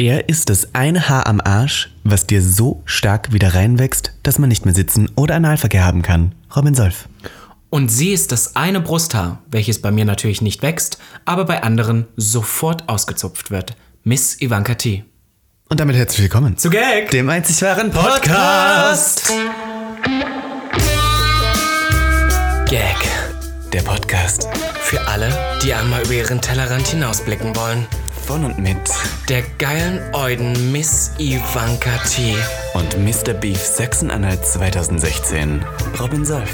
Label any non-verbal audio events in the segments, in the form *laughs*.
Er ist das eine Haar am Arsch, was dir so stark wieder reinwächst, dass man nicht mehr sitzen oder Analverkehr haben kann. Robin Solf. Und sie ist das eine Brusthaar, welches bei mir natürlich nicht wächst, aber bei anderen sofort ausgezupft wird. Miss Ivanka T. Und damit herzlich willkommen Zu Gag! dem einzig wahren Podcast. Gag. Der Podcast Für alle, die einmal über ihren Tellerrand hinausblicken wollen. Von und mit Der geilen Euden Miss Ivanka T. und Mr. Beef Sachsen-Anhalt 2016. Robin Solf.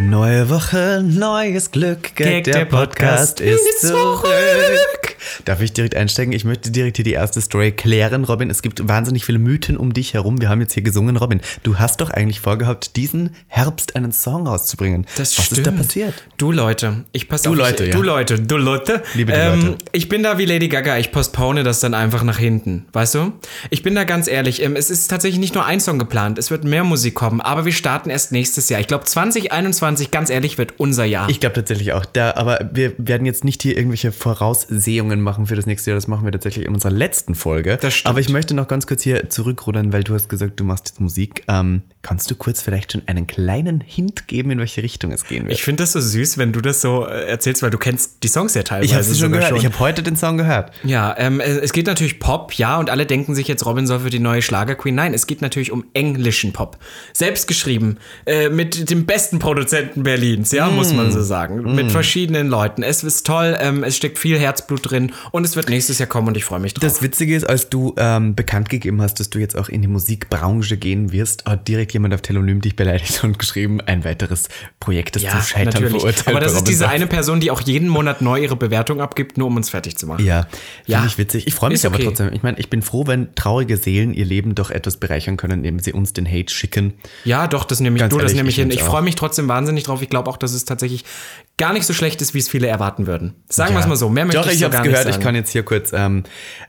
Neue Woche, neues Glück. Gag, der, Podcast, ist zurück. Darf ich direkt einsteigen? Ich möchte direkt hier die erste Story klären. Robin, es gibt wahnsinnig viele Mythen um dich herum. Wir haben jetzt hier gesungen. Robin, du hast doch eigentlich vorgehabt, diesen Herbst einen Song rauszubringen. Das Was stimmt. ist da passiert? Du Leute, ich passe Du auf. Leute, ich, ja. Du Leute, du Leute. Liebe ähm, Leute. Ich bin da wie Lady Gaga, ich postpone das dann einfach nach hinten. Weißt du? Ich bin da ganz ehrlich, ähm, es ist tatsächlich nicht nur ein Song geplant, es wird mehr Musik kommen, aber wir starten erst nächstes Jahr. Ich glaube 2021, ganz ehrlich, wird unser Jahr. Ich glaube tatsächlich auch. Da, aber wir werden jetzt nicht hier irgendwelche Voraussehungen machen für das nächste Jahr. Das machen wir tatsächlich in unserer letzten Folge. Das stimmt. Aber ich möchte noch ganz kurz hier zurückrudern, weil du hast gesagt, du machst jetzt Musik. Ähm, kannst du kurz vielleicht schon einen kleinen Hint geben, in welche Richtung es gehen wird? Ich finde das so süß, wenn du das so äh, erzählst, weil du kennst die Songs ja teilweise. Ich habe sie schon gehört. Ich habe heute den Song gehört. Ja, ähm, äh, es geht natürlich Pop, ja, und alle denken sich jetzt, Robin soll für die neue Schlagerqueen. Nein, es geht natürlich um englischen Pop. Selbst geschrieben, äh, mit dem besten Produzenten Berlins, ja, muss man so sagen. Mit verschiedenen Leuten. Es ist toll, ähm, es steckt viel Herzblut drin und es wird nächstes Jahr kommen und ich freue mich drauf. Das Witzige ist, als du ähm, bekannt gegeben hast, dass du jetzt auch in die Musikbranche gehen wirst, hat direkt jemand auf Telonym dich beleidigt und geschrieben, ein weiteres Projekt, das zum Scheitern verurteilt. Aber das ist diese eine Person, die auch jeden Monat neu ihre Bewertung abgibt, nur um uns fertig zu machen. Ja, Ja. finde ich witzig. Ich freue mich Ist aber okay. trotzdem. Ich meine, ich bin froh, wenn traurige Seelen ihr Leben doch etwas bereichern können, indem sie uns den Hate schicken. Ja, doch, das nehme ich, Ganz du, das ehrlich, nehme ich ich hin. Ich freue mich trotzdem wahnsinnig drauf. Ich glaube auch, dass es tatsächlich gar nicht so schlecht ist, wie es viele erwarten würden. Sagen wir es mal so. Mehr möchte Doch, ich, ich so gar gehört. Ich kann jetzt hier kurz ähm,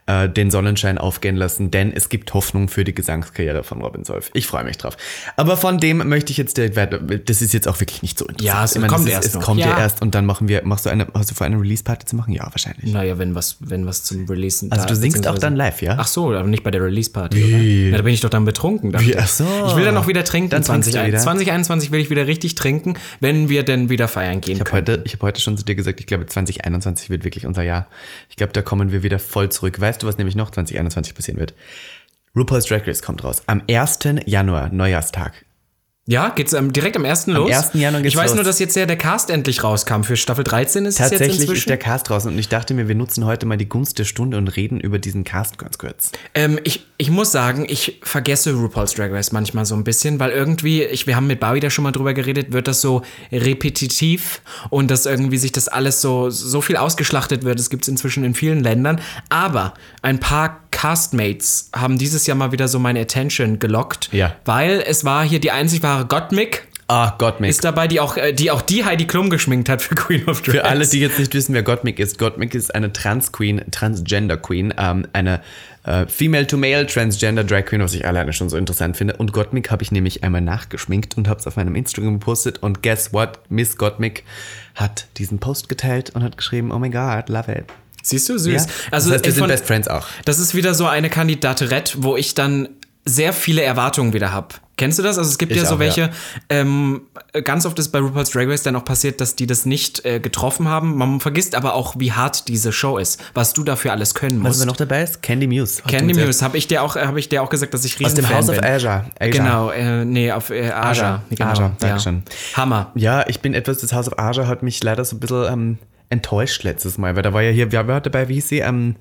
äh, den Sonnenschein aufgehen lassen, denn es gibt Hoffnung für die Gesangskarriere von Robin Solf. Ich freue mich drauf. Aber von dem möchte ich jetzt direkt weiter. Das ist jetzt auch wirklich nicht so interessant. Ja, es Ich meine, kommt es ist, erst Es noch. kommt ja. Ja. erst und dann machen wir. Machst du eine? Hast du vor, eine Release-Party zu machen? Ja, wahrscheinlich. Naja, wenn was, wenn was zum Releasen Also da- du singst auch dann live, ja? Ach so, aber nicht bei der Release-Party, oder? Wie? Ja, da bin ich doch dann betrunken. Wie? ich. Ach so. Ich will dann auch wieder trinken. Dann trinkst du 20, wieder. 2021 will ich wieder richtig trinken, wenn wir denn wieder feiern gehen Ich habe können. heute, ich hab heute schon zu dir gesagt, ich glaube 2021 wird wirklich unser Jahr. Ich glaube, da kommen wir wieder voll zurück. Weißt du, was nämlich noch 2021 passieren wird? RuPaul's Drag Race kommt raus. Am 1. Januar, Neujahrstag. Ja, geht's ähm, direkt am 1. los? 1. Januar geht's Ich weiß los. nur, dass jetzt ja der Cast endlich rauskam. Für Staffel 13 ist es jetzt Tatsächlich inzwischen. ist der Cast draußen und ich dachte mir, wir nutzen heute mal die Gunst der Stunde und reden über diesen Cast ganz kurz. Ähm, ich, ich muss sagen, ich vergesse RuPaul's Drag Race manchmal so ein bisschen, weil irgendwie, ich, wir haben mit Barbie da schon mal drüber geredet, wird das so repetitiv und dass irgendwie sich das alles so, so viel ausgeschlachtet wird. Das gibt es inzwischen in vielen Ländern. Aber ein paar Castmates haben dieses Jahr mal wieder so meine Attention gelockt, Ja. weil es war hier die einzig wahre Gottmik. Ah, Gottmik. Ist dabei, die auch, äh, die auch die Heidi Klum geschminkt hat für *laughs* Queen of Drag. Für alle, die jetzt nicht wissen, wer Gottmik ist, Gottmik ist eine Trans-Queen, Transgender-Queen, ähm, eine äh, Female-to-Male Transgender Drag Queen, was ich alleine schon so interessant finde. Und Gottmik habe ich nämlich einmal nachgeschminkt und habe es auf meinem Instagram gepostet. Und guess what? Miss Gottmik hat diesen Post geteilt und hat geschrieben, oh my god, love it. Siehst du, süß. Ja? Also das heißt, wir sind von- Best Friends auch. Das ist wieder so eine Kandidaturette, wo ich dann sehr viele Erwartungen wieder habe. Kennst du das? Also es gibt Ich ja so auch, welche, ja. ähm, ganz oft ist bei RuPaul's Drag Race dann auch passiert, dass die das nicht äh, getroffen haben. Man vergisst aber auch, wie hart diese Show ist, was du dafür alles können Was musst. aber noch dabei ist? Candy Muse. Candy ja- Muse, habe ich dir auch, habe ich dir auch gesagt, dass ich Aus riesen dem Fan House of Azure. Asia. Genau, äh, nee, auf äh, Aja. Aja. Genau, ja. Dankeschön. Hammer. Ja, ich bin etwas, das House of Aja hat mich leider so ein bisschen ähm, enttäuscht letztes Mal, weil da war ja hier, wer war dabei, wie hieß sie? Ähm,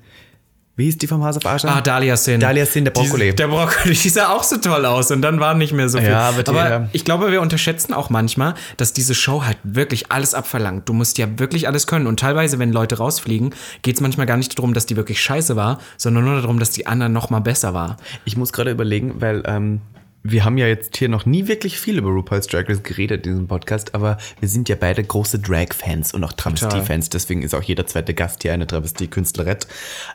wie hieß die vom House of Aja? Ah, Dahlia Sin. Dahlia Sin, der Brokkoli. Die, der Brokkoli, die sah auch so toll aus und dann war nicht mehr so viel. Ja, aber die, ja. ich glaube, wir unterschätzen auch manchmal, dass diese Show halt wirklich alles abverlangt. Du musst ja wirklich alles können und teilweise, wenn Leute rausfliegen, geht es manchmal gar nicht darum, dass die wirklich scheiße war, sondern nur darum, dass die anderen noch mal besser war. Ich muss gerade überlegen, weil ähm, wir haben ja jetzt hier noch nie wirklich viel über RuPaul's Drag Race geredet in diesem Podcast, aber wir sind ja beide große Drag-Fans und auch Travestie-Fans, deswegen ist auch jeder zweite Gast hier eine Travestie-Künstlerette.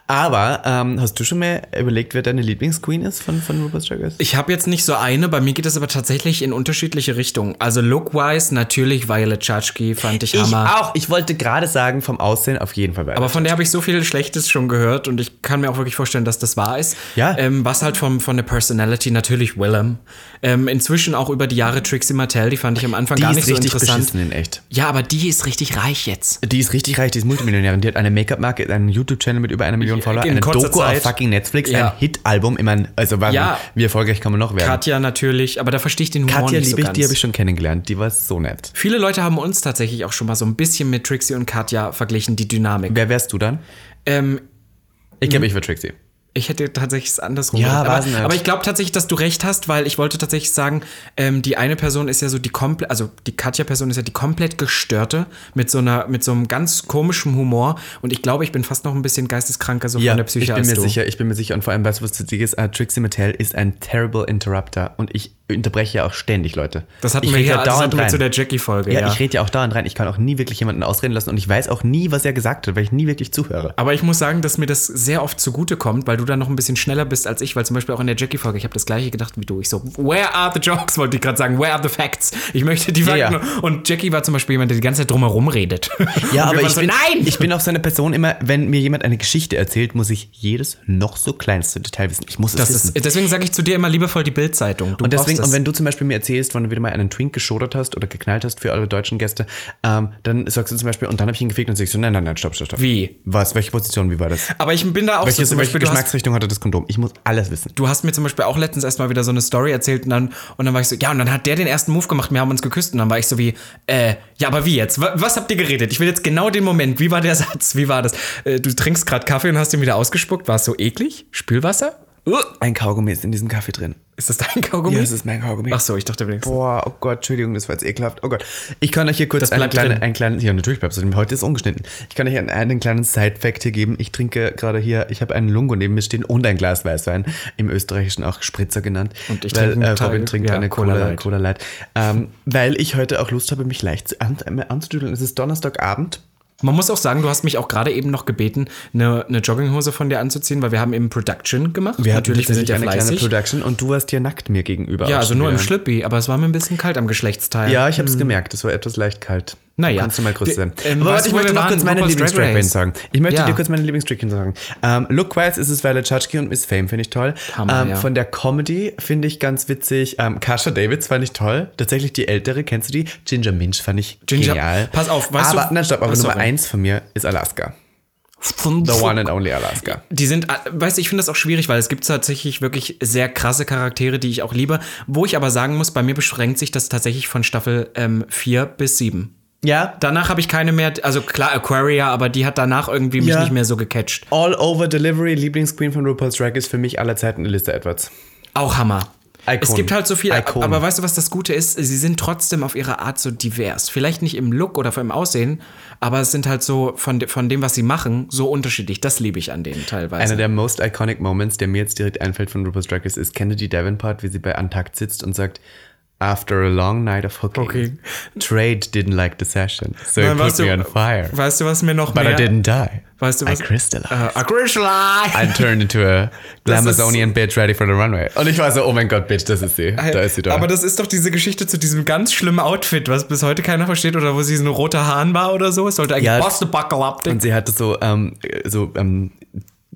Aber ähm, hast du schon mal überlegt, wer deine Lieblingsqueen ist von, von RuPaul's Drag Race? Ich habe jetzt nicht so eine, bei mir geht es aber tatsächlich in unterschiedliche Richtungen. Also look-wise natürlich Violet Chachki fand ich Hammer. Ich auch. Ich wollte gerade sagen, vom Aussehen auf jeden Fall. Aber von der habe ich so viel Schlechtes schon gehört und ich kann mir auch wirklich vorstellen, dass das wahr ist. Ja. Ähm, was halt vom, von der Personality natürlich Willem. Ähm, inzwischen auch über die Jahre Trixie Mattel, die fand ich am Anfang die gar ist nicht so richtig interessant. beschissen in echt. Ja, aber die ist richtig reich jetzt. Die ist richtig reich, die ist Multimillionärin. Die hat eine Make-up-Marke, einen YouTube-Channel mit über einer Million Follower, in eine Doku Zeit. auf fucking Netflix, Ja. ein Hit-Album. Ich meine, also warte, Ja. wie erfolgreich kann man noch werden? Katja natürlich, aber da verstehe ich den Humor Katja nicht so liebe ich, ganz. die habe ich schon kennengelernt. Die war so nett. Viele Leute haben uns tatsächlich auch schon mal so ein bisschen mit Trixie und Katja verglichen, die Dynamik. Wer wärst du dann? Ähm, Ich glaube, ich wäre Trixie. Ich hätte tatsächlich es andersrum Ja, gedacht. nicht. aber, aber ich glaube tatsächlich, dass du recht hast, weil ich wollte tatsächlich sagen, ähm, die eine Person ist ja so die komplett, also die Katja-Person ist ja die komplett gestörte mit so einer, mit so einem ganz komischen Humor und ich glaube, ich bin fast noch ein bisschen geisteskranker so von der Psyche ich bin mir du. sicher, ich bin mir sicher. Und vor allem, weißt du, was das Ding ist? Uh, Trixie Mattel ist ein terrible Interrupter. Und ich unterbreche ja auch ständig Leute. Das hatten ich wir ja das dauernd hatten wir rein. zu der Jackie-Folge, ja, ja. ich rede ja auch dauernd rein. Ich kann auch nie wirklich jemanden ausreden lassen. Und ich weiß auch nie, was er gesagt hat, weil ich nie wirklich zuhöre. Aber ich muss sagen, dass mir das sehr oft zugute kommt, weil du dann noch ein bisschen schneller bist als ich, weil zum Beispiel auch in der Jackie-Folge, ich habe das gleiche gedacht wie du. Ich so, where are the jokes, wollte ich gerade sagen, where are the facts? Ich möchte die Ja, Fakten. ja. Und Jackie war zum Beispiel jemand, der die ganze Zeit drumherum redet. Ja, *laughs* aber ich so, bin, nein! ich bin auch so eine Person immer, wenn mir jemand eine Geschichte erzählt, muss ich jedes noch so kleinste Detail wissen. Ich muss es Das wissen. ist, deswegen sage ich zu dir immer liebevoll die Bildzeitung. Du und deswegen, und wenn du zum Beispiel mir erzählst, wann du wieder mal einen Twink geschodert hast oder geknallt hast für eure deutschen Gäste, ähm, dann sagst du zum Beispiel, und dann habe ich ihn gefickt und sagst so, nein, nein, nein, stopp, stopp, stopp. Wie? Was? Welche Position? Wie war das? aber ich bin da auch Welche, so zum Beispiel, du hast, Geschmacksrichtung hatte das Kondom? Ich muss alles wissen. du hast mir zum Beispiel auch letztens erstmal wieder so eine Story erzählt und dann, und dann war ich so, ja, und dann hat der den ersten Move gemacht, wir haben uns geküsst und dann war ich so wie, äh, ja, aber wie jetzt? Wa- Was habt ihr geredet? Ich will jetzt genau den Moment. Wie war der Satz? Wie war das? Äh, du trinkst gerade Kaffee und hast ihn wieder ausgespuckt. War es so eklig? Spülwasser? Ein Kaugummi ist in diesem Kaffee drin. ist das dein Kaugummi? Ja, es ist mein Kaugummi. Ach so, ich dachte wenigstens. Boah, oh Gott, Entschuldigung, das war jetzt ekelhaft. Oh Gott. Ich kann euch hier kurz Das einen kleinen, einen kleinen, ja natürlich bleibt es drin, heute ist ungeschnitten. Ich kann euch einen, einen kleinen Side-Fact hier geben. Ich trinke gerade hier, ich habe einen Lungo neben mir stehen und ein Glas Weißwein, im Österreichischen auch Spritzer genannt. Und ich weil, trinke äh, Teil- Robin trinkt ja, eine Cola Cola, Light. Cola Light. Ähm, weil ich heute auch Lust habe, mich leicht an, anzudüdeln. Es ist Donnerstagabend. Man muss auch sagen, du hast mich auch gerade eben noch gebeten, eine, eine Jogginghose von dir anzuziehen, weil wir haben eben Production gemacht. Natürlich, wir sind ja eine kleine fleißig. Production und du warst hier nackt mir gegenüber. Ja, also nur im. Schlippi, aber es war mir ein bisschen kalt am Geschlechtsteil. Ja, ich habe es gemerkt. Es war etwas leicht kalt. Naja. Kannst du mal kurz sein. ähm, Aber weißt warte, ich möchte noch kurz meine Lieblingsdrag sagen. Ich möchte Ja. dir kurz meine Lieblingsdrag sagen. Ähm, Look-wise ist es Violet Chachki und Miss Fame, finde ich toll. Hammer, ähm, ja. Von der Comedy finde ich ganz witzig. Ähm, Kasha Davids fand ich toll. Tatsächlich die ältere, kennst du die? Ginger Minch fand ich Ginger- genial. Pass auf, weißt aber, du- Nein, stopp, aber Nummer sorry. eins von mir ist Alaska. The one and only Alaska. Die sind, äh, weißt du, ich finde das auch schwierig, weil es gibt tatsächlich wirklich sehr krasse Charaktere, die ich auch liebe. Wo ich aber sagen muss, bei mir beschränkt sich das tatsächlich von Staffel 4 bis 7. Ja, Danach habe ich keine mehr, also klar, Aquaria, aber die hat danach irgendwie mich Ja. nicht mehr so gecatcht. All Over Delivery, Lieblingsqueen von RuPaul's Drag ist für mich aller Zeiten Elisa Edwards. Auch Hammer. Icon. Es gibt halt so viel, Icon. aber weißt du, was das Gute ist? Sie sind trotzdem auf ihre Art so divers. Vielleicht nicht im Look oder im Aussehen, aber es sind halt so von, de- von dem, was sie machen, so unterschiedlich. Das liebe ich an denen teilweise. Einer der most iconic Moments, der mir jetzt direkt einfällt von RuPaul's Drag Race, ist Kennedy Davenport, wie sie bei Untakt sitzt und sagt, After a long night of hooking, Okay. Trade didn't like the session, so Nein, put weißt me du- on fire. Weißt du, was mir noch But mehr... I didn't die. Weißt du was? I crystallized. Äh, I crystallized. I turned into a *laughs* Glamazonian bitch ready for the runway. Und ich war so, oh mein Gott, Bitch, das ist sie. Da ist sie da. Aber das ist doch diese Geschichte zu diesem ganz schlimmen Outfit, was bis heute keiner versteht oder wo sie so eine rote Hahn war oder so. Es sollte eigentlich Ja, Buckle up. und sie hatte so, ähm, so, ähm,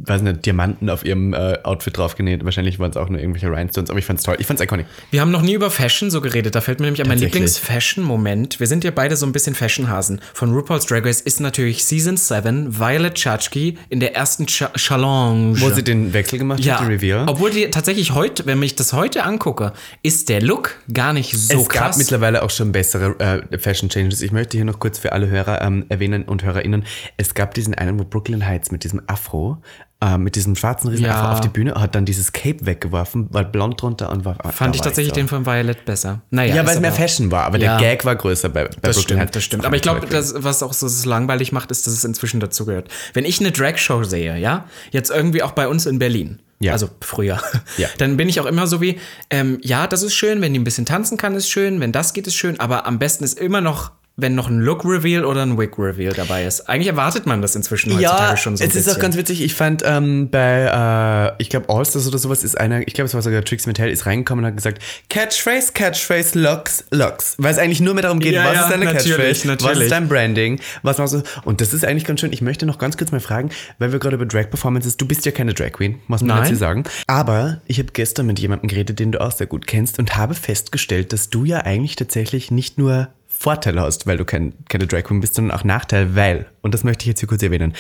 weiß nicht, Diamanten auf ihrem äh, Outfit draufgenäht. Wahrscheinlich waren es auch nur irgendwelche Rhinestones, aber ich fand's toll. Ich fand's iconic. Wir haben noch nie über Fashion so geredet. Da fällt mir nämlich an mein. Lieblings-Fashion-Moment. Wir sind ja beide so ein bisschen Fashion-Hasen. Von RuPaul's Drag Race ist natürlich Season 7 Violet Chachki in der ersten Ch Challenge. Wo sie den Wechsel gemacht ja, hat, die Reveal. obwohl die tatsächlich heute, wenn ich das heute angucke, ist der Look gar nicht so es gab krass. mittlerweile auch schon bessere äh, Fashion Changes. Ich möchte hier noch kurz für alle Hörer ähm, erwähnen und HörerInnen. Es gab diesen einen, wo Brooklyn Heights mit diesem Afro, äh, mit diesem schwarzen Riesen Ja. Afro auf die Bühne, hat dann dieses Cape weggeworfen, war blond drunter und war. Fand ich tatsächlich so. den von Violet besser. Naja, Ja, weil es mehr Fashion war, aber Ja. der Gag war größer bei, bei Das Brooklyn stimmt, das stimmt. Aber ich glaube, was auch so das langweilig macht, ist, dass es inzwischen dazugehört. Wenn ich eine Drag-Show sehe, ja, jetzt irgendwie auch bei uns in Berlin, Ja. Also früher. Ja. *laughs* Dann bin ich auch immer so wie, ähm, ja, das ist schön, wenn die ein bisschen tanzen kann, ist schön, wenn das geht, ist schön, aber am besten ist immer noch, wenn noch ein Look-Reveal oder ein Wig-Reveal dabei ist. Eigentlich erwartet man das inzwischen heutzutage schon so ein es ist auch ganz witzig. Ich fand ähm, bei, äh, ich glaube, Allstars oder sowas ist einer, ich glaube, es war sogar Trixie Mattel, ist reingekommen und hat gesagt, Catchphrase, Catchphrase, Locks, Locks. Weil es eigentlich nur mehr darum geht, Ja, was ja, ist deine natürlich, Catchphrase, was natürlich. ist dein Branding, was machst du. Und das ist eigentlich ganz schön. Ich möchte noch ganz kurz mal fragen, weil wir gerade über Drag-Performances, du bist ja keine Drag Queen, muss man dazu sagen. Aber ich habe gestern mit jemandem geredet, den du auch sehr gut kennst und habe festgestellt, dass du ja eigentlich tatsächlich nicht nur Vorteile hast, weil du kein, keine Drag Queen bist, sondern auch Nachteil, weil, und das möchte ich jetzt hier kurz erwähnen,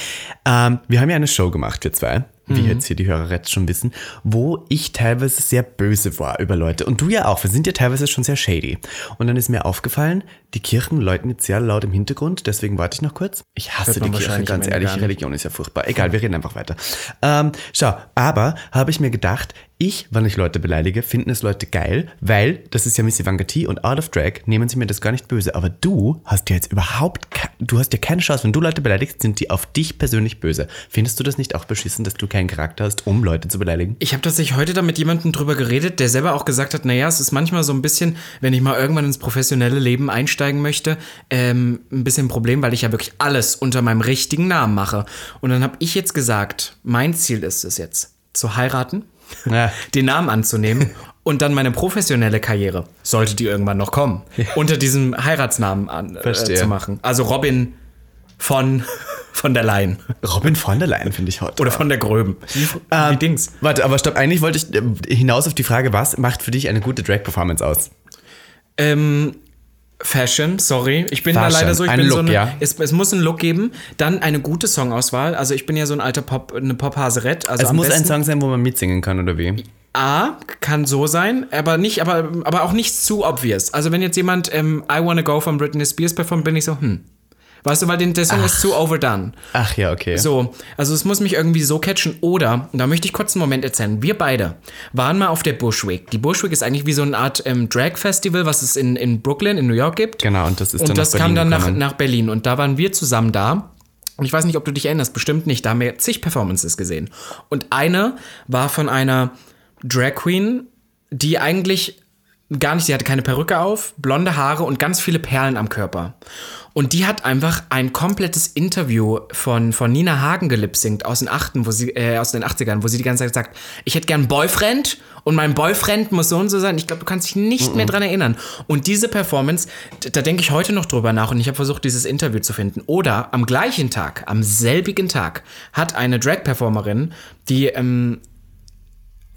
ähm, wir haben ja eine Show gemacht, wir zwei, wie jetzt hier die Hörer jetzt schon wissen, wo ich teilweise sehr böse war über Leute. Und du ja auch, wir sind ja teilweise schon sehr shady. Und dann ist mir aufgefallen, die Kirchen läuten jetzt sehr laut im Hintergrund, deswegen warte ich noch kurz. Ich hasse die Kirche, wahrscheinlich ganz ehrlich. Religion ist ja furchtbar. Egal, wir reden einfach weiter. Ähm, schau, aber habe ich mir gedacht, ich, wenn ich Leute beleidige, finden es Leute geil, weil das ist ja Miss Ivanka T und Out of Drag nehmen sie mir das gar nicht böse. Aber du hast ja jetzt überhaupt, du hast ja keine Chance. Wenn du Leute beleidigst, sind die auf dich persönlich böse. Findest du das nicht auch beschissen, dass du keinen Charakter hast, um Leute zu beleidigen? Ich habe tatsächlich heute da mit jemandem drüber geredet, der selber auch gesagt hat, naja, es ist manchmal so ein bisschen, wenn ich mal irgendwann ins professionelle Leben einsteigen möchte, ähm, ein bisschen ein Problem, weil ich ja wirklich alles unter meinem richtigen Namen mache. Und dann habe ich jetzt gesagt, mein Ziel ist es jetzt, zu heiraten, Ja. *laughs* den Namen anzunehmen *laughs* und dann meine professionelle Karriere, sollte die irgendwann noch kommen, unter diesem Heiratsnamen an, äh, zu machen. Also Robin von, von der Leyen Robin von der Leyen finde ich hot. oder von der Gröben. Ähm, Dings. Warte, aber stopp, eigentlich wollte ich äh, hinaus auf die Frage, was macht für dich eine gute Drag-Performance aus? Ähm, Fashion, sorry. Ich bin da Fashion, leider so, ich ein bin so Look, eine, ja. es, es muss einen Look geben, dann eine gute Songauswahl. Also ich bin ja so ein alter Pop, eine Pop-Haserett. Also Es am muss ein besten, Song sein, wo man mitsingen kann, oder wie? A, kann so sein, aber nicht, aber, aber auch nicht zu obvious. Also wenn jetzt jemand ähm, I Wanna Go von Britney Spears performt, bin ich so, hm. Weißt du, weil den, der Song ist zu overdone. Ach ja, okay. So, also es muss mich irgendwie so catchen. Oder, und da möchte ich kurz einen Moment erzählen, wir beide waren mal auf der Bushwick. Die Bushwick ist eigentlich wie so eine Art ähm, Drag-Festival, was es in, in Brooklyn, in New York gibt. Genau, und das ist Und dann das nach kam dann nach, nach Berlin. Und da waren wir zusammen da. Und ich weiß nicht, ob du dich erinnerst, bestimmt nicht. Da haben wir zig Performances gesehen. Und eine war von einer Drag Queen, die eigentlich gar nicht, sie hatte keine Perücke auf, blonde Haare und ganz viele Perlen am Körper. Und die hat einfach ein komplettes Interview von, von Nina Hagen gelipsingt aus den, Achten, wo sie, äh, aus den 80ern, wo sie die ganze Zeit sagt, ich hätte gern einen Boyfriend und mein Boyfriend muss so und so sein. Ich glaube, du kannst dich nicht mehr dran erinnern. Und diese Performance, da denke ich heute noch drüber nach und ich habe versucht, dieses Interview zu finden. Oder am gleichen Tag, am selbigen Tag, hat eine Drag-Performerin, die ähm,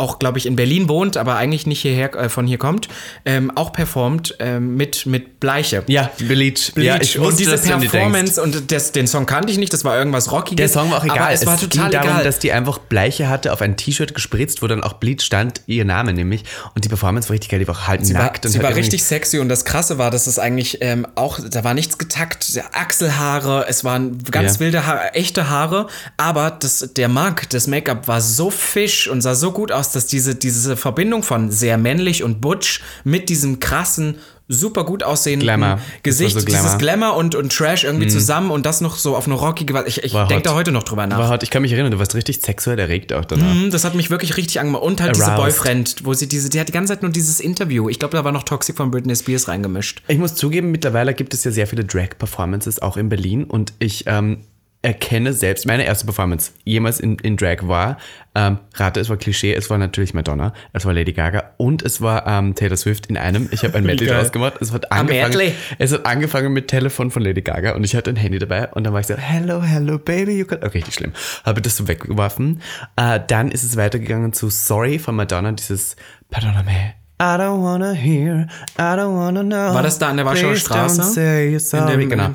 auch, glaube ich, in Berlin wohnt, aber eigentlich nicht hierher, äh, von hier kommt, ähm, auch performt ähm, mit, mit Bleiche. Ja, Bleach. Bleach. Ja, ich und diese dass. Performance und das, den Song kannte ich nicht, das war irgendwas Rockiges. Der Song war auch egal. Aber es, war total ging darum, egal. dass die einfach Bleiche hatte, auf ein T-Shirt gespritzt, wo dann auch Bleach stand, ihr Name nämlich. Und die Performance war richtig geil, die war auch halb Sie war, nackt. und sie war richtig sexy und das Krasse war, dass es eigentlich ähm, auch, da war nichts getackt, Achselhaare, es waren ganz Ja. wilde Haare, echte Haare, aber das, der Mark, das Make-up war so fisch und sah so gut aus, dass diese, diese Verbindung von sehr männlich und butch mit diesem krassen, super gut aussehenden Glamour. Gesicht, so dieses Glamour. Mhm. Glamour und, und Trash irgendwie zusammen und das noch so auf eine rockige Weise. Ich, ich denke da heute noch drüber nach. War hot. Ich kann mich erinnern, du warst richtig sexuell erregt auch danach. Mhm, Das hat mich wirklich richtig angemacht. Und halt diese Aroused. Boyfriend, wo sie diese, die hat die ganze Zeit nur dieses Interview. Ich glaube, da war noch Toxic von Britney Spears reingemischt. Ich muss zugeben, mittlerweile gibt es ja sehr viele Drag-Performances auch in Berlin und ich ähm, erkenne selbst, meine erste Performance jemals in, in Drag war, ähm, rate, es war Klischee, es war natürlich Madonna, es war Lady Gaga und es war ähm, Taylor Swift in einem. Ich habe ein *laughs* Medley draus gemacht. Es hat, angefangen, es hat angefangen mit Telefon von Lady Gaga und ich hatte ein Handy dabei und dann war ich so, hello, hello, baby, you can... Oh, richtig schlimm. Habe das so weggeworfen. Äh, dann ist es weitergegangen zu Sorry von Madonna, dieses Perdóname. I don't wanna hear, I don't wanna know. War das da an der Warschauer Please Straße? don't say you're sorry. dem- genau.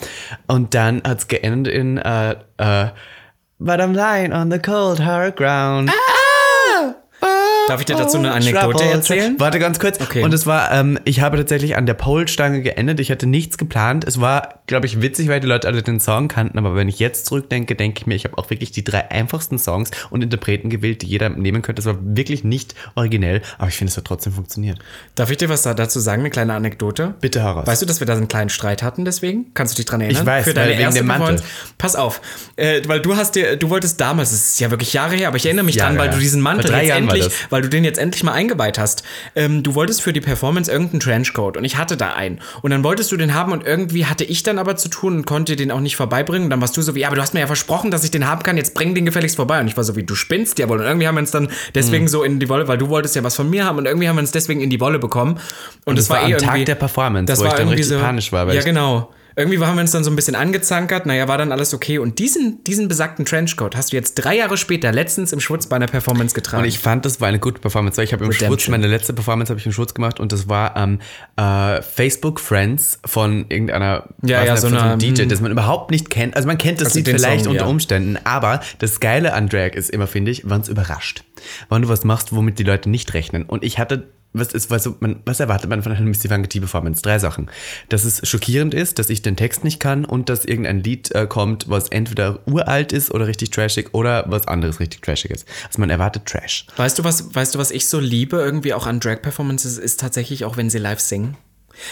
Und dann hat es geendet in äh, äh, But I'm lying on the cold hard ground. Ah! Darf ich dir dazu eine Anekdote erzählen? Warte ganz kurz. Okay. Und es war, ähm, ich habe tatsächlich an der Pole-Stange geendet. Ich hatte nichts geplant. Es war, glaube ich, witzig, weil die Leute alle den Song kannten. Aber wenn ich jetzt zurückdenke, denke ich mir, ich habe auch wirklich die drei einfachsten Songs und Interpreten gewählt, die jeder nehmen könnte. Es war wirklich nicht originell, aber ich finde, es hat trotzdem funktioniert. Darf ich dir was da- dazu sagen, eine kleine Anekdote? Bitte heraus. Weißt du, dass wir da einen kleinen Streit hatten deswegen? Kannst du dich dran erinnern? Ich weiß, Für deine weil wegen erste dem Mantel. Pass auf, äh, weil du hast dir, du wolltest damals, es ist ja wirklich Jahre her, aber ich erinnere mich Jahre dran, weil her. du diesen Mantel Vor drei war endlich, das. Weil du den jetzt endlich mal eingeweiht hast. Ähm, du wolltest für die Performance irgendeinen Trenchcoat und ich hatte da einen. Und dann wolltest du den haben und irgendwie hatte ich dann aber zu tun und konnte den auch nicht vorbeibringen. Und dann warst du so wie, ja, aber du hast mir ja versprochen, dass ich den haben kann, jetzt bring den gefälligst vorbei. Und ich war so wie, du spinnst ja wohl. Und irgendwie haben wir uns dann deswegen Mhm. so in die Wolle, weil du wolltest ja was von mir haben und irgendwie haben wir uns deswegen in die Wolle bekommen. Und, das es war, war eh am Tag der Performance, das wo ich dann richtig so, panisch war, weil Ja, genau. Irgendwie haben wir uns dann so ein bisschen angezankert. Naja, war dann alles okay. Und diesen, diesen besagten Trenchcoat hast du jetzt drei Jahre später letztens im Schwutz bei einer Performance getragen. Und ich fand, das war eine gute Performance, ich habe im Redemption. Schwutz, meine letzte Performance habe ich im Schwutz gemacht und das war ähm, äh, Facebook Friends von irgendeiner Ja, ja, nicht, so einer, einem DJ, hm. das man überhaupt nicht kennt. Also man kennt das Also Lied vielleicht Song, unter ja. Umständen, aber das Geile an Drag ist immer, finde ich, wann es überrascht. Wann du was machst, womit die Leute nicht rechnen. Und ich hatte was ist, was, man, was erwartet man von einer Missy Vangetti Performance? Drei Sachen. Dass es schockierend ist, dass ich den Text nicht kann und dass irgendein Lied äh, kommt, was entweder uralt ist oder richtig trashig oder was anderes richtig trashig ist. Also man erwartet Trash. Weißt du, was, weißt du, was ich so liebe irgendwie auch an Drag-Performances, ist tatsächlich auch, wenn sie live singen.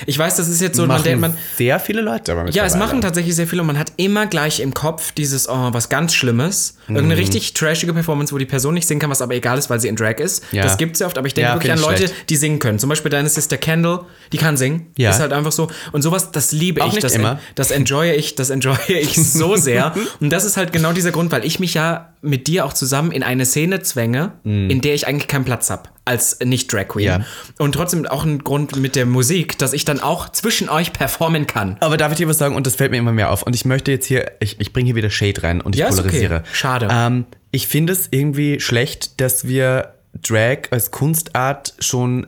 Ich weiß, das ist jetzt so, man, machen denkt, man, sehr viele Leute aber Ja, es machen tatsächlich sehr viele und man hat immer gleich im Kopf dieses, oh, was ganz Schlimmes. Mhm. Irgendeine richtig trashige Performance, wo die Person nicht singen kann, was aber egal ist, weil sie in Drag ist. Ja. Das gibt's ja oft, aber ich denke Ja, wirklich an Leute, schlecht. die singen können. Zum Beispiel deine Sister Kendall, die kann singen. Ja. Ist halt einfach so. Und sowas, das liebe Auch ich. das, immer. das enjoye ich, das enjoye *laughs* ich so sehr. Und das ist halt genau dieser Grund, weil ich mich ja mit dir auch zusammen in eine Szene zwänge, in der ich eigentlich keinen Platz habe. Als Nicht-Drag Queen. Mhm. Ja. Und trotzdem auch ein Grund mit der Musik, dass ich dann auch zwischen euch performen kann. Aber darf ich dir was sagen? Und das fällt mir immer mehr auf. Und ich möchte jetzt hier, ich, ich bringe hier wieder Shade rein und ich Ja, ist okay. polarisiere. Schade. Ähm, ich finde es irgendwie schlecht, dass wir Drag als Kunstart schon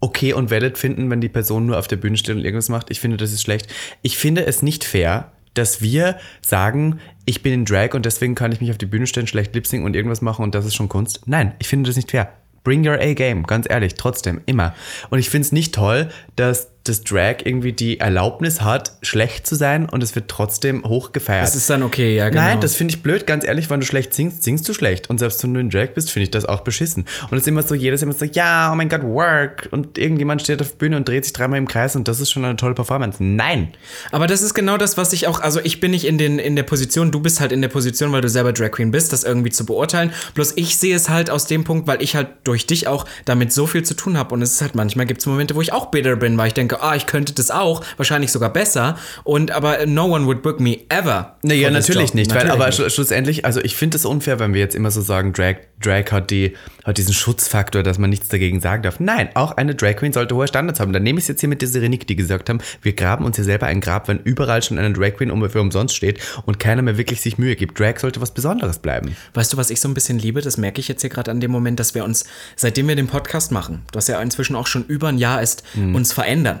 okay und valid finden, wenn die Person nur auf der Bühne steht und irgendwas macht. Ich finde, das ist schlecht. Ich finde es nicht fair, dass wir sagen, ich bin in Drag und deswegen kann ich mich auf die Bühne stellen, schlecht lip-singen und irgendwas machen und das ist schon Kunst. Nein, ich finde das nicht fair. Bring your A-Game, ganz ehrlich, trotzdem, immer. Und ich finde es nicht toll, dass das Drag irgendwie die Erlaubnis hat, schlecht zu sein und es wird trotzdem hochgefeiert. Das ist dann okay, ja, genau. Nein, das finde ich blöd, ganz ehrlich, wenn du schlecht singst, singst du schlecht. Und selbst wenn du in Drag bist, finde ich das auch beschissen. Und es ist immer so, jeder ist immer so, ja, oh mein Gott, work. Und irgendjemand steht auf der Bühne und dreht sich dreimal im Kreis und das ist schon eine tolle Performance. Nein. Aber das ist genau das, was ich auch, also ich bin nicht in, den, in der Position, du bist halt in der Position, weil du selber Drag Queen bist, das irgendwie zu beurteilen. Bloß ich sehe es halt aus dem Punkt, weil ich halt durch dich auch damit so viel zu tun habe. Und es ist halt manchmal gibt es Momente, wo ich auch bitter bin, weil ich denke, ah, ich könnte das auch, wahrscheinlich sogar besser. Und aber no one would book me ever. Naja, for this natürlich nicht, weil Natürlich aber nicht. schlu- schlussendlich, also ich finde es unfair, wenn wir jetzt immer so sagen, Drag, Drag hat, die, hat diesen Schutzfaktor, dass man nichts dagegen sagen darf. Nein, auch eine Drag Queen sollte hohe Standards haben. Dann nehme ich es jetzt hier mit der Serenik, die gesagt haben, wir graben uns hier selber ein Grab, wenn überall schon eine Drag Queen für umsonst steht und keiner mehr wirklich sich Mühe gibt. Drag sollte was Besonderes bleiben. Weißt du, was ich so ein bisschen liebe? Das merke ich jetzt hier gerade an dem Moment, dass wir uns, seitdem wir den Podcast machen, was ja inzwischen auch schon über ein Jahr ist, uns verändern.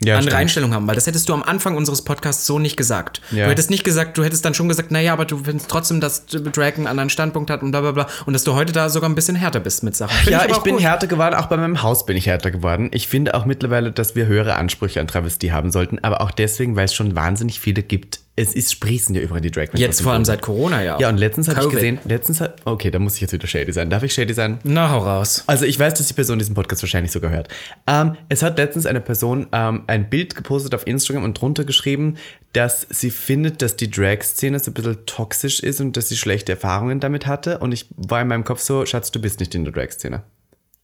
Ja, andere stimmt. Einstellungen haben, weil das hättest du am Anfang unseres Podcasts so nicht gesagt. Ja. Du hättest nicht gesagt, du hättest dann schon gesagt, naja, aber du findest trotzdem, dass Drag einen anderen Standpunkt hat und bla bla bla. Und dass du heute da sogar ein bisschen härter bist mit Sachen. Find Ja, ich auch bin gut. härter geworden, auch bei meinem Haus bin ich härter geworden. Ich finde auch mittlerweile, dass wir höhere Ansprüche an Travestie haben sollten, aber auch deswegen, weil es schon wahnsinnig viele gibt. Es ist sprießen ja überall die Drag Queens. Jetzt vor allem seit Corona ja. Ja, und letztens habe ich gesehen, letztens hat, okay, da muss ich jetzt wieder shady sein. Darf ich shady sein? Na, hau raus. Also ich weiß, dass die Person diesen Podcast wahrscheinlich sogar hört. Ähm, es hat letztens eine Person ähm, ein Bild gepostet auf Instagram und drunter geschrieben, dass sie findet, dass die Drag-Szene so ein bisschen toxisch ist und dass sie schlechte Erfahrungen damit hatte. Und ich war in meinem Kopf so, Schatz, du bist nicht in der Drag-Szene.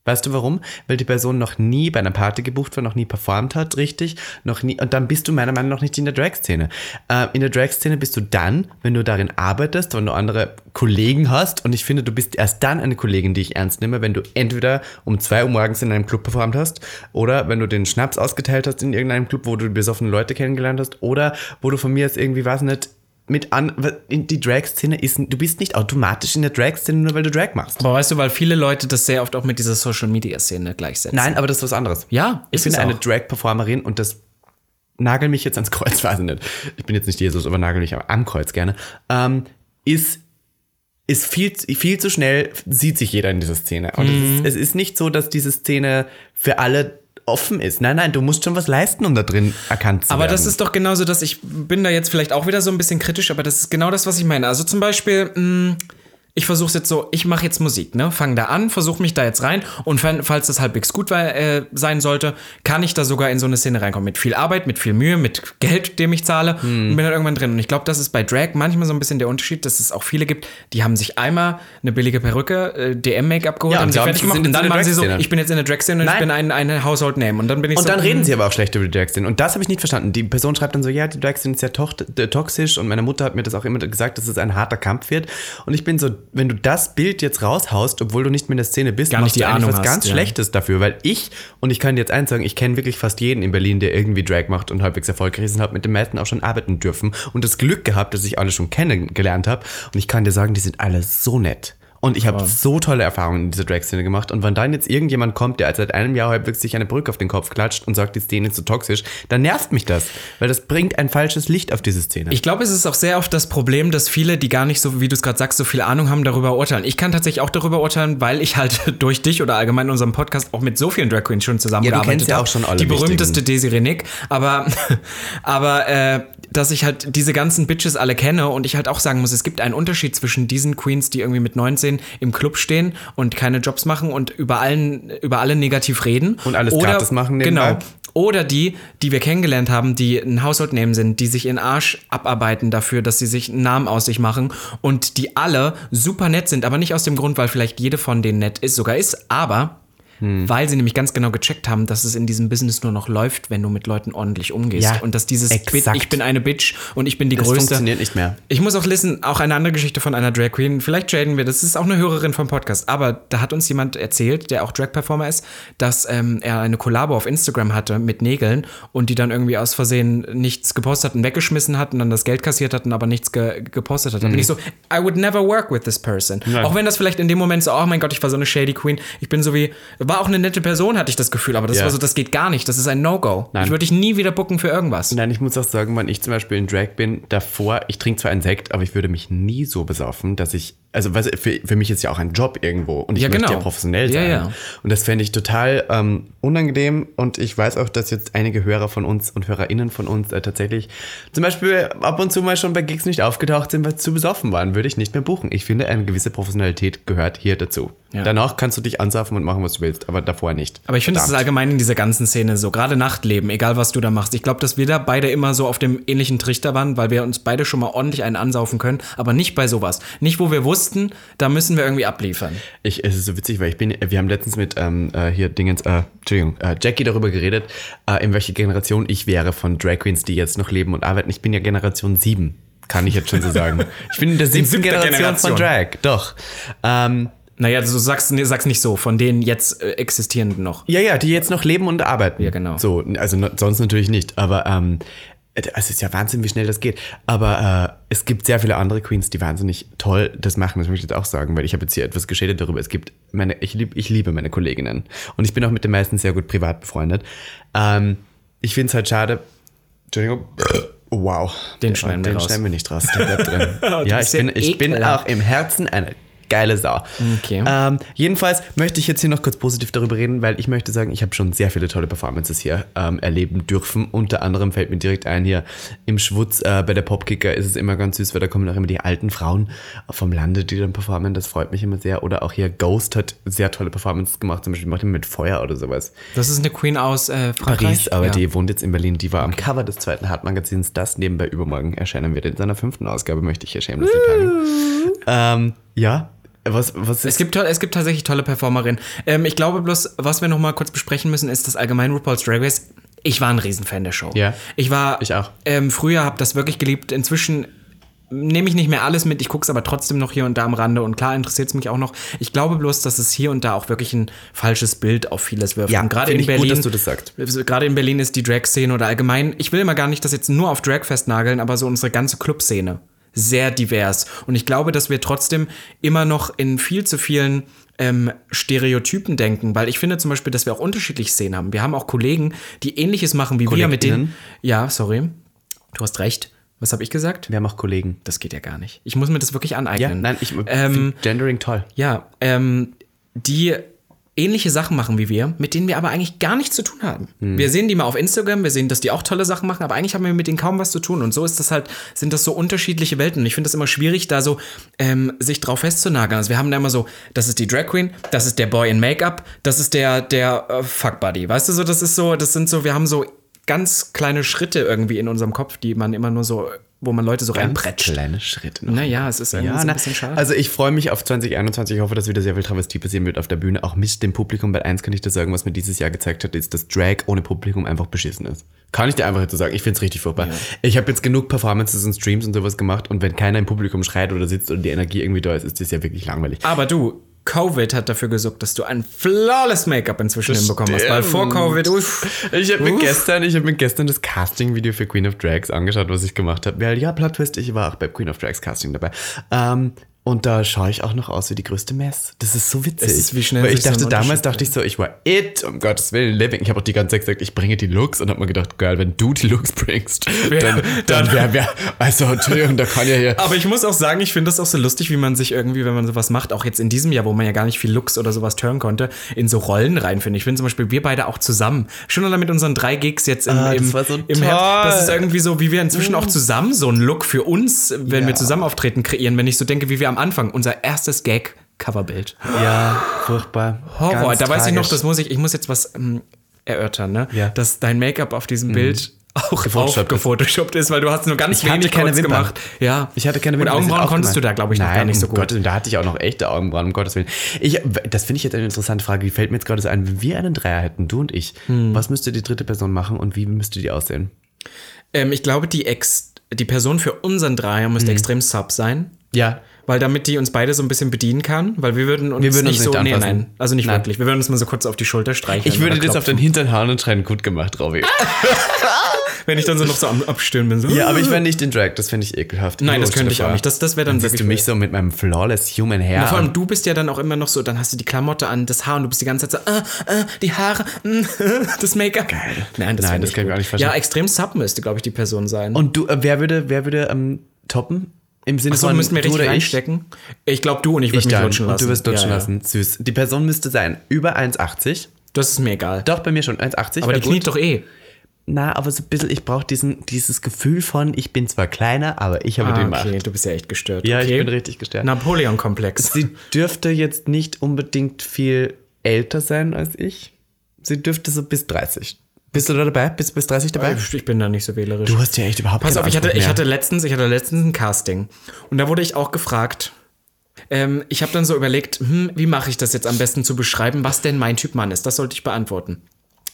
Weißt du warum? Weil die Person noch nie bei einer Party gebucht war, noch nie performt hat, richtig, noch nie, und dann bist du meiner Meinung nach nicht in der Drag-Szene. Äh, in der Drag-Szene bist du dann, wenn du darin arbeitest, wenn du andere Kollegen hast, und ich finde, du bist erst dann eine Kollegin, die ich ernst nehme, wenn du entweder um zwei Uhr morgens in einem Club performt hast, oder wenn du den Schnaps ausgeteilt hast in irgendeinem Club, wo du besoffene Leute kennengelernt hast, oder wo du von mir jetzt irgendwie, weiß nicht, mit an, die Drag-Szene ist, du bist nicht automatisch in der Drag-Szene, nur weil du Drag machst. Aber weißt du, weil viele Leute das sehr oft auch mit dieser Social-Media-Szene gleichsetzen. Nein, aber das ist was anderes. Ja, ich es eine. Drag-Performerin und das nagel mich jetzt ans Kreuz, *laughs* weiß ich nicht. Ich bin jetzt nicht Jesus, aber nagel mich am Kreuz gerne. Ähm, ist ist viel, viel zu schnell, sieht sich jeder in dieser Szene. Und Mhm. es, ist, es ist nicht so, dass diese Szene für alle offen ist. Nein, nein, du musst schon was leisten, um da drin erkannt zu Aber werden. das ist doch genauso, dass ich bin da jetzt vielleicht auch wieder so ein bisschen kritisch, aber das ist genau das, was ich meine. Also zum Beispiel, mh, ich versuche jetzt so, ich mache jetzt Musik, ne? Fange da an, versuche mich da jetzt rein und fa- falls das halbwegs gut war, äh, sein sollte, kann ich da sogar in so eine Szene reinkommen. Mit viel Arbeit, mit viel Mühe, mit Geld, dem ich zahle Hm. und bin dann irgendwann drin. Und ich glaube, das ist bei Drag manchmal so ein bisschen der Unterschied, dass es auch viele gibt, die haben sich einmal eine billige Perücke, äh, DM-Make-up geholt, Ja, haben sie fertig gemacht und dann machen sie so, Drag-Szene. ich bin jetzt in der Drag-Szene und ich Nein. bin ein, ein Household Name. Und dann bin ich Und so, dann reden mh, sie aber auch schlecht über die Dragstone. Und das habe ich nicht verstanden. Die Person schreibt dann so, ja, die Dragstone ist ja äh, toxisch und meine Mutter hat mir das auch immer gesagt, dass es ein harter Kampf wird. Und ich bin so, wenn du das Bild jetzt raushaust, obwohl du nicht mehr in der Szene bist, Gar nicht machst die du eigentlich Ahnung was hast, ganz ja. Schlechtes dafür, weil ich, und ich kann dir jetzt eins sagen, ich kenne wirklich fast jeden in Berlin, der irgendwie Drag macht und halbwegs erfolgreich ist und habe mit den meisten auch schon arbeiten dürfen und das Glück gehabt, dass ich alle schon kennengelernt habe. Und ich kann dir sagen, die sind alle so nett. Und ich habe so tolle Erfahrungen in dieser Drag-Szene gemacht. Und wenn dann jetzt irgendjemand kommt, der seit einem Jahr halbwegs sich eine Brücke auf den Kopf klatscht und sagt, die Szene ist so toxisch, dann nervt mich das. Weil das bringt ein falsches Licht auf diese Szene. Ich glaube, es ist auch sehr oft das Problem, dass viele, die gar nicht so, wie du es gerade sagst, so viel Ahnung haben, darüber urteilen. Ich kann tatsächlich auch darüber urteilen, weil ich halt *laughs* durch dich oder allgemein in unserem Podcast auch mit so vielen Drag Queens schon zusammengearbeitet ja habe. auch schon alle Die berühmteste. Desiree Nick. Aber, *laughs* aber äh, dass ich halt diese ganzen Bitches alle kenne und ich halt auch sagen muss, es gibt einen Unterschied zwischen diesen Queens, die irgendwie mit 19 im Club stehen und keine Jobs machen und über allen, über alle negativ reden. Und alles oder, gratis machen nebenbei. Genau. Oder die, die wir kennengelernt haben, die ein Household Name sind, die sich in Arsch abarbeiten dafür, dass sie sich einen Namen aus sich machen und die alle super nett sind, aber nicht aus dem Grund, weil vielleicht jede von denen nett ist, sogar ist, aber Hm. weil sie nämlich ganz genau gecheckt haben, dass es in diesem Business nur noch läuft, wenn du mit Leuten ordentlich umgehst. Ja, und dass dieses exakt. ich bin eine Bitch und ich bin die das größte. funktioniert nicht mehr. Ich muss auch listen, auch eine andere Geschichte von einer Drag Queen. Vielleicht traden wir, das ist auch eine Hörerin vom Podcast. Aber da hat uns jemand erzählt, der auch Drag-Performer ist, dass ähm, er eine Kollabo auf Instagram hatte mit Nägeln und die dann irgendwie aus Versehen nichts gepostet und weggeschmissen hat und dann das Geld kassiert hat und aber nichts ge gepostet hat. Da bin ich so, I would never work with this person. Auch wenn das vielleicht in dem Moment so, oh mein Gott, ich war so eine shady Queen. Ich bin so wie, war auch eine nette Person, hatte ich das Gefühl, aber das Ja. war so, das geht gar nicht. Das ist ein No-Go. Nein. Ich würde dich nie wieder booken für irgendwas. Nein, ich muss auch sagen, wenn ich zum Beispiel in Drag bin, davor, ich trinke zwar einen Sekt, aber ich würde mich nie so besaufen, dass ich, also weißt du, für, für mich ist ja auch ein Job irgendwo und ich Ja, möchte genau. ja professionell Ja, sein. ja. Und das fände ich total ähm, unangenehm und ich weiß auch, dass jetzt einige Hörer von uns und HörerInnen von uns äh, tatsächlich zum Beispiel ab und zu mal schon bei Gigs nicht aufgetaucht sind, weil sie zu besoffen waren, würde ich nicht mehr buchen. Ich finde, eine gewisse Professionalität gehört hier dazu. Ja. Danach kannst du dich ansaufen und machen, was du willst, aber davor nicht. Aber ich finde, es ist allgemein in dieser ganzen Szene so, gerade Nachtleben, egal was du da machst. Ich glaube, dass wir da beide immer so auf dem ähnlichen Trichter waren, weil wir uns beide schon mal ordentlich einen ansaufen können, aber nicht bei sowas. Nicht, wo wir wussten, da müssen wir irgendwie abliefern. Ich, es ist so witzig, weil ich bin, wir haben letztens mit ähm, äh, hier Dingens, äh, Entschuldigung, äh, Jackie darüber geredet, äh, in welche Generation ich wäre von Drag Queens, die jetzt noch leben und arbeiten. Ich bin ja Generation 7, kann ich jetzt schon so sagen. *laughs* Ich bin in der siebten Generation, Generation. von Drag, doch. Ähm, Naja, du sagst, nee, sagst nicht so, von den jetzt äh, existierenden noch. ja, ja, die jetzt noch leben und arbeiten. Ja, genau. So, also sonst natürlich nicht, aber ähm, es ist ja Wahnsinn, wie schnell das geht. Aber äh, es gibt sehr viele andere Queens, die wahnsinnig toll das machen. Das möchte ich jetzt auch sagen, weil ich habe jetzt hier etwas geschädigt darüber. Es gibt meine, ich, lieb, ich liebe meine Kolleginnen. Und ich bin auch mit den meisten sehr gut privat befreundet. Ähm, ich finde es halt schade. Entschuldigung. Oh, wow. Den schneiden wir den raus. schneiden wir nicht raus. Der bleibt drin. *laughs* ja, ich bin, ich bin auch im Herzen eine geile Sau. Okay. Ähm, jedenfalls möchte ich jetzt hier noch kurz positiv darüber reden, weil ich möchte sagen, ich habe schon sehr viele tolle Performances hier ähm, erleben dürfen. Unter anderem fällt mir direkt ein hier im Schwutz äh, bei der Popkicker ist es immer ganz süß, weil da kommen auch immer die alten Frauen vom Lande, die dann performen. Das freut mich immer sehr. Oder auch hier Ghost hat sehr tolle Performances gemacht, zum Beispiel macht mit Feuer oder sowas. Das ist eine Queen aus äh. Paris, aber ja. die wohnt jetzt in Berlin. Die war am Cover des zweiten Hart-Magazins, das nebenbei übermorgen erscheinen wird. In seiner fünften Ausgabe möchte ich hier shamelessly pluggen. ähm, ja, was, was Es gibt, es gibt tatsächlich tolle Performerinnen. Ähm, ich glaube bloß, was wir noch mal kurz besprechen müssen, ist das allgemein RuPaul's Drag Race. Ich war ein Riesenfan der Show. Ja. Ich war. Ich auch. Ähm, früher habe das wirklich geliebt. Inzwischen nehme ich nicht mehr alles mit. Ich gucke es aber trotzdem noch hier und da am Rande. Und klar interessiert es mich auch noch. Ich glaube bloß, dass es hier und da auch wirklich ein falsches Bild auf vieles wirft. Ja, gerade in ich gut, Berlin. dass du das sagst. Gerade in Berlin ist die Drag-Szene oder allgemein, ich will immer gar nicht das jetzt nur auf Drag festnageln, aber so unsere ganze Clubszene sehr divers. Und ich glaube, dass wir trotzdem immer noch in viel zu vielen ähm, Stereotypen denken, weil ich finde zum Beispiel, dass wir auch unterschiedliche Szenen haben. Wir haben auch Kollegen, die ähnliches machen wie wir mit denen. Ja, sorry. Du hast recht. Was habe ich gesagt? Wir haben auch Kollegen. Das geht ja gar nicht. Ich muss mir das wirklich Ja, aneignen. nein, ich ähm, Gendering toll. ja, ähm, die ähnliche Sachen machen wie wir, mit denen wir aber eigentlich gar nichts zu tun haben. Hm. Wir sehen die mal auf Instagram, wir sehen, dass die auch tolle Sachen machen, aber eigentlich haben wir mit denen kaum was zu tun. Und so ist das halt, sind das so unterschiedliche Welten. Und ich finde das immer schwierig, da so ähm, sich drauf festzunageln. Also wir haben da immer so, das ist die Drag Queen, das ist der Boy in Make-up, das ist der, der äh, Fuck Buddy. Weißt du so, das ist so, das sind so, wir haben so ganz kleine Schritte irgendwie in unserem Kopf, die man immer nur so, wo man Leute so reinpretscht. Kleine Schritte. noch. Naja, es ist irgendwie Ja, so ein na, bisschen schade. also ich freue mich auf 2021. Ich hoffe, dass wieder sehr viel Travestie passieren wird auf der Bühne, auch mit dem Publikum. Weil eins kann ich dir sagen, was mir dieses Jahr gezeigt hat, ist, dass Drag ohne Publikum einfach beschissen ist. Kann ich dir einfach jetzt sagen. Ich finde es richtig furchtbar. Ich habe jetzt genug Performances und Streams und sowas gemacht und wenn keiner im Publikum schreit oder sitzt oder die Energie irgendwie da ist, ist das ja wirklich langweilig. Aber du, Covid hat dafür gesorgt, dass du ein flawless Make-up inzwischen hinbekommen hast. Weil vor Covid, uff, Ich habe mir gestern, ich habe mir gestern das Casting-Video für Queen of Drags angeschaut, was ich gemacht habe. Weil ja, Plot Twist, ich war auch bei Queen of Drags Casting dabei. Ähm, und da schaue ich auch noch aus wie die größte Mess. Das ist so witzig. Es ist, wie schnell Weil ich sich so dachte, damals dachte ich so, ich war it, um Gottes Willen, living. Ich habe auch die ganze Zeit gesagt, ich bringe die Looks und habe mir gedacht, geil, wenn du die Looks bringst, *laughs* dann, dann wäre wär, also Entschuldigung, da kann ja hier. Aber ich muss auch sagen, ich finde das auch so lustig, wie man sich irgendwie, wenn man sowas macht, auch jetzt in diesem Jahr, wo man ja gar nicht viel Looks oder sowas turnen konnte, in so Rollen reinfindet. Ich finde zum Beispiel, wir beide auch zusammen, schon allein mit unseren drei Gigs jetzt im, Ah, das im, war so im. Herbst, das ist irgendwie so, wie wir inzwischen auch zusammen so einen Look für uns, wenn Ja. wir zusammen auftreten, kreieren. Wenn ich so denke, wie wir am Anfang, unser erstes Gag, Coverbild. Ja, furchtbar. Horror. Ganz da weiß ich noch, tragisch. das muss ich, ich muss jetzt was ähm, erörtern, ne? Ja. Dass dein Make-up auf diesem Bild auch Gefotoshoppt ist. weil du hast nur ganz Ich wenig keine Wimpern. gemacht. Ja. Ich hatte keine Und Wimpern, ist Augenbrauen konntest du gemein. da, glaube ich, noch Nein, gar nicht so um gut. Gottes da hatte ich auch noch echte Augenbrauen, um Gottes Willen. Ich, das finde ich jetzt eine interessante Frage. Die fällt mir jetzt gerade so ein. Wenn wir einen Dreier hätten, du und ich, Hm. was müsste die dritte Person machen und wie müsste die aussehen? Ähm, ich glaube, die, Ex die Person für unseren Dreier müsste Mhm. extrem sub sein. Ja. Weil damit die uns beide so ein bisschen bedienen kann, weil wir würden uns, Wir würden nicht uns so, nicht nee, anfassen. nein, also nicht Nein. wirklich. Wir würden uns mal so kurz auf die Schulter streicheln. Ich würde das auf den. Hintern hauen und schreien, gut gemacht, Robby. *laughs* Wenn ich dann so noch so am Abstöhnen bin. So. Ja, aber ich wäre nicht in Drag, das finde ich ekelhaft. Nein, das könnte ich auch nicht. Das, das wäre dann, Dann siehst wirklich du mich so mit meinem flawless human hair. Vor allem du bist ja dann auch immer noch so, dann hast du die Klamotte an, das Haar und du bist die ganze Zeit so, äh, äh, die Haare, mm, *laughs* das Make-up. Geil. Nein, das, Nein, das kann ich gut. gar nicht verstehen. Ja, extrem sub müsste, glaube ich, die Person sein. und du, äh, wer würde, wer würde ähm, toppen? Im Sinne so, von, müssten wir du richtig oder ich? reinstecken. Ich glaube, du und ich würde Ich mich dann. lutschen lassen. Und du wirst lutschen Ja, ja. lassen. Süß. Die Person müsste sein über 1,80. Das ist mir egal. Doch, bei mir schon 1,80. aber die kniet doch eh. Na, aber so ein bisschen, ich brauche diesen, dieses Gefühl von, ich bin zwar kleiner, aber ich habe Ah, okay, Macht. du bist ja echt gestört. Ja, okay. ich bin richtig gestört. Napoleon-Komplex. Sie dürfte jetzt nicht unbedingt viel älter sein als ich. Sie dürfte so bis 30. Bist du da dabei? Bist du bis 30 dabei? Ich bin da nicht so wählerisch. Du hast ja echt überhaupt Pass auf, ich hatte, ich hatte letztens, ich hatte letztens ein Casting und da wurde ich auch gefragt. Ähm, ich habe dann so überlegt, hm, wie mache ich das jetzt am besten zu beschreiben, was denn mein Typ Mann ist? Das sollte ich beantworten.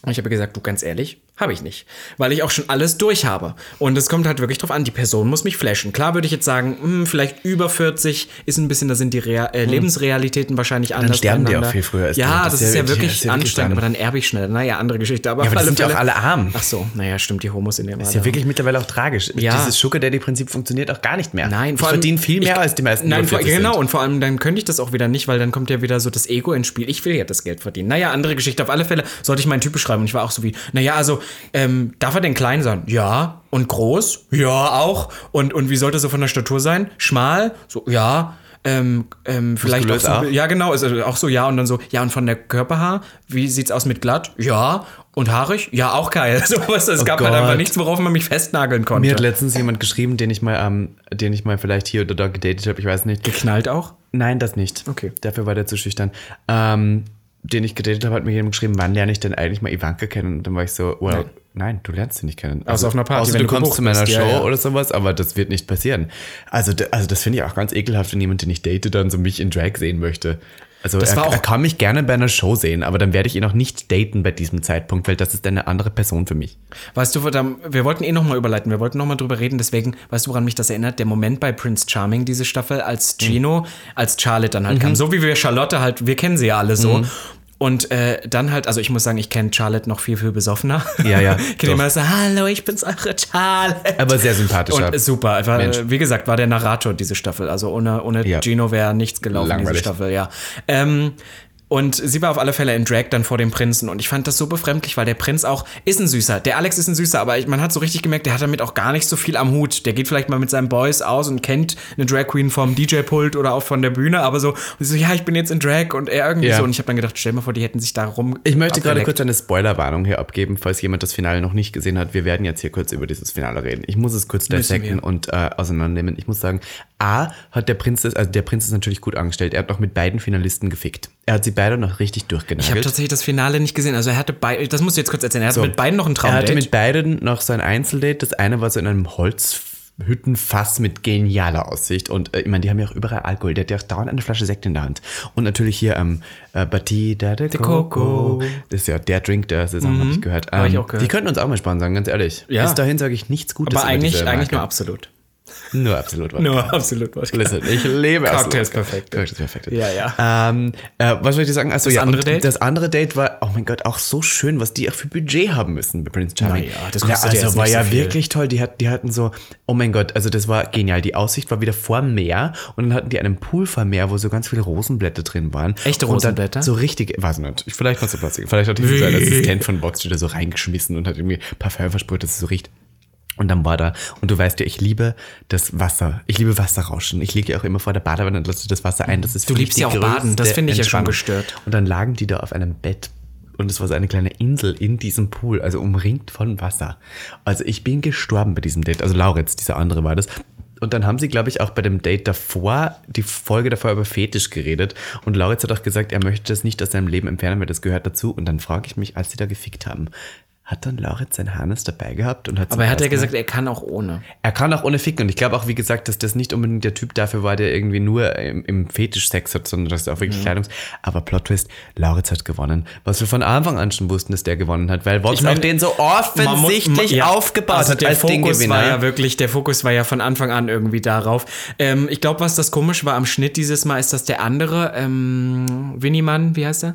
Und ich habe gesagt, du ganz ehrlich, habe ich nicht, weil ich auch schon alles durch habe. Und es kommt halt wirklich drauf an, die Person muss mich flashen. Klar würde ich jetzt sagen, hm, vielleicht über 40 ist ein bisschen, da sind die Rea äh, Lebensrealitäten wahrscheinlich anders. sterben die auch viel früher. Ja, Das das, ist ja wirklich- wirklich das ist ja wirklich anstrengend, dann- aber dann erbe ich schnell. Naja, andere Geschichte. Aber, Ja, aber sind ja auch alle arm. Ach so, naja, stimmt, die Homos in dem Ist ja wirklich mittlerweile auch tragisch. Ja. Dieses Sugar Daddy-Prinzip funktioniert auch gar nicht mehr. Nein, ich verdiene viel mehr ich- als die meisten. Nein, vor, 40 genau. sind. Und vor allem dann könnte ich das auch wieder nicht, weil dann kommt ja wieder so das Ego ins Spiel. Ich will ja das Geld verdienen. Naja, andere Geschichte. Auf alle Fälle sollte ich meinen Typ beschreiben. Und ich war auch so wie, naja, also, ähm, darf er denn klein sein? Ja. Und groß? Ja, auch. Und, und wie sollte er so von der Statur sein? Schmal? So, ja. Ähm, ähm, vielleicht auch so, auch? ja genau, ist also auch so, ja, und dann so, ja, und von der Körperhaar, wie sieht's aus mit glatt? Ja, und haarig? Ja, auch geil. *laughs* So was, es gab halt Gott. einfach nichts, worauf man mich festnageln konnte. Mir hat letztens jemand geschrieben, den ich mal, ähm, den ich mal vielleicht hier oder da gedatet habe, ich weiß nicht. geknallt auch? Nein, das nicht. Okay. Dafür war der zu schüchtern. Ähm, den ich gedatet habe, hat mir jemand geschrieben, wann lerne ich denn eigentlich mal Ivanka kennen? Und dann war ich so, well, nein, du lernst sie nicht kennen. Also, Außer auf einer Party, Außer wenn du du kommst zu meiner bist, Show ja, ja. oder sowas, aber das wird nicht passieren. Also, also das finde ich auch ganz ekelhaft, wenn jemand, den ich date, dann so mich in Drag sehen möchte. Also Das er, war auch- er kann mich gerne bei einer Show sehen, aber dann werde ich ihn auch nicht daten bei diesem Zeitpunkt, weil das ist eine andere Person für mich. Weißt du, wir wollten eh nochmal überleiten, wir wollten nochmal drüber reden, deswegen, weißt du, woran mich das erinnert? Der Moment bei Prince Charming, diese Staffel, als Gino, als Charlotte dann halt Mhm. kam. So wie wir Charlotte halt, wir kennen sie ja alle so. Und äh, dann halt, also ich muss sagen, ich kenne Charlotte noch viel, viel besoffener. Ja, ja, *laughs* Ich kenne immer so, hallo, ich bin's eure Charlotte. Aber sehr sympathischer. Und äh, super, war, Mensch. wie gesagt, war der Narrator diese Staffel. Also ohne, ohne Ja. Gino wäre nichts gelaufen, Langweilig. diese Staffel, ja. Ähm, Und sie war auf alle Fälle in Drag dann vor dem Prinzen. Und ich fand das so befremdlich, weil der Prinz auch ist ein Süßer. Der Alex ist ein Süßer, aber man hat so richtig gemerkt, der hat damit auch gar nicht so viel am Hut. Der geht vielleicht mal mit seinen Boys aus und kennt eine Drag Queen vom DJ-Pult oder auch von der Bühne, aber so, und so, ja, ich bin jetzt in Drag und er irgendwie Ja. so. Und ich habe dann gedacht, stell mal vor, die hätten sich darum. Ich möchte gerade kurz eine Spoilerwarnung hier abgeben, falls jemand das Finale noch nicht gesehen hat. Wir werden jetzt hier kurz über dieses Finale reden. Ich muss es kurz dissecten und äh, auseinandernehmen. Ich muss sagen, A hat der Prinz also der Prinz ist natürlich gut angestellt. Er hat noch mit beiden Finalisten gefickt. Er hat sie beide noch richtig Ich habe durchgenagelt. tatsächlich das Finale nicht gesehen. Also er hatte beide, das musst du jetzt kurz erzählen. Er hatte So. mit beiden noch ein Er hatte Traumdate. mit beiden noch so ein Einzeldate. Das eine war so in einem Holzhüttenfass mit genialer Aussicht. Und äh, ich meine, die haben ja auch überall Alkohol. Der hat ja auch dauernd eine Flasche Sekt in der Hand. Und natürlich hier ähm, äh, Batida de Coco. Coco. Das ist ja der Drink der Saison, habe ich gehört. Ähm, Hab ich auch gehört. Die könnten uns auch mal spannend ganz ehrlich. Ja. Bis dahin sage ich nichts Gutes aber über eigentlich, eigentlich nur absolut. Nur absolut. was. Nur absolut. was. Listen, ich lebe Cocktails absolut. perfekt. Cocktails perfekt. Ja, ja. Ähm, äh, was wollte ich sagen? Achso, Das ja, andere Date? Das andere Date war, oh mein Gott, auch so schön, was die auch für Budget haben müssen bei Prince Charming. Naja, das ja also jetzt war ja so wirklich toll. Die, hat, die hatten so, oh mein Gott, also das war genial. Die Aussicht war wieder vor Meer und dann hatten die einen Pool vor Meer, wo so ganz viele Rosenblätter drin waren. Echte Rosenblätter? So richtig, weiß nicht. Ich- Vielleicht war es so Plastik. Vielleicht hat dieser sein Assistent von Box wieder so reingeschmissen und hat irgendwie Parfum versprüht, dass es so riecht. Und dann war da, und du weißt ja, ich liebe das Wasser. Ich liebe Wasserrauschen. Ich liege ja auch immer vor der Badewanne und lasse das Wasser ein. Das ist Du liebst ja auch Baden. Das finde ich ja schon gestört. Und dann lagen die da auf einem Bett und es war so eine kleine Insel in diesem Pool, also umringt von Wasser. Also ich bin gestorben bei diesem Date. Also Lauritz, dieser andere war das. Und dann haben sie, glaube ich, auch bei dem Date davor, die Folge davor über Fetisch geredet. Und Lauritz hat auch gesagt, er möchte das nicht aus seinem Leben entfernen, weil das gehört dazu. Und dann frage ich mich, als sie da gefickt haben, hat dann Lauritz sein Harness dabei gehabt und hat Aber er hat ja gesagt, er kann auch ohne. er kann auch ohne ficken. Und ich glaube auch, wie gesagt, dass das nicht unbedingt der Typ dafür war, der irgendwie nur im, im Fetisch Sex hat, sondern dass er auch wirklich Kleidungs... Aber Plot Twist, Lauritz hat gewonnen. Was wir von Anfang an schon wussten, dass der gewonnen hat, weil Vox Ich mein, den so Man muss- offensichtlich ja, aufgebaut also hat der als Fokus war ja wirklich, der Fokus war ja von Anfang an irgendwie darauf. Ähm, ich glaube, was das komisch war am Schnitt dieses Mal, ist, dass der andere, ähm, Winniemann, wie heißt er?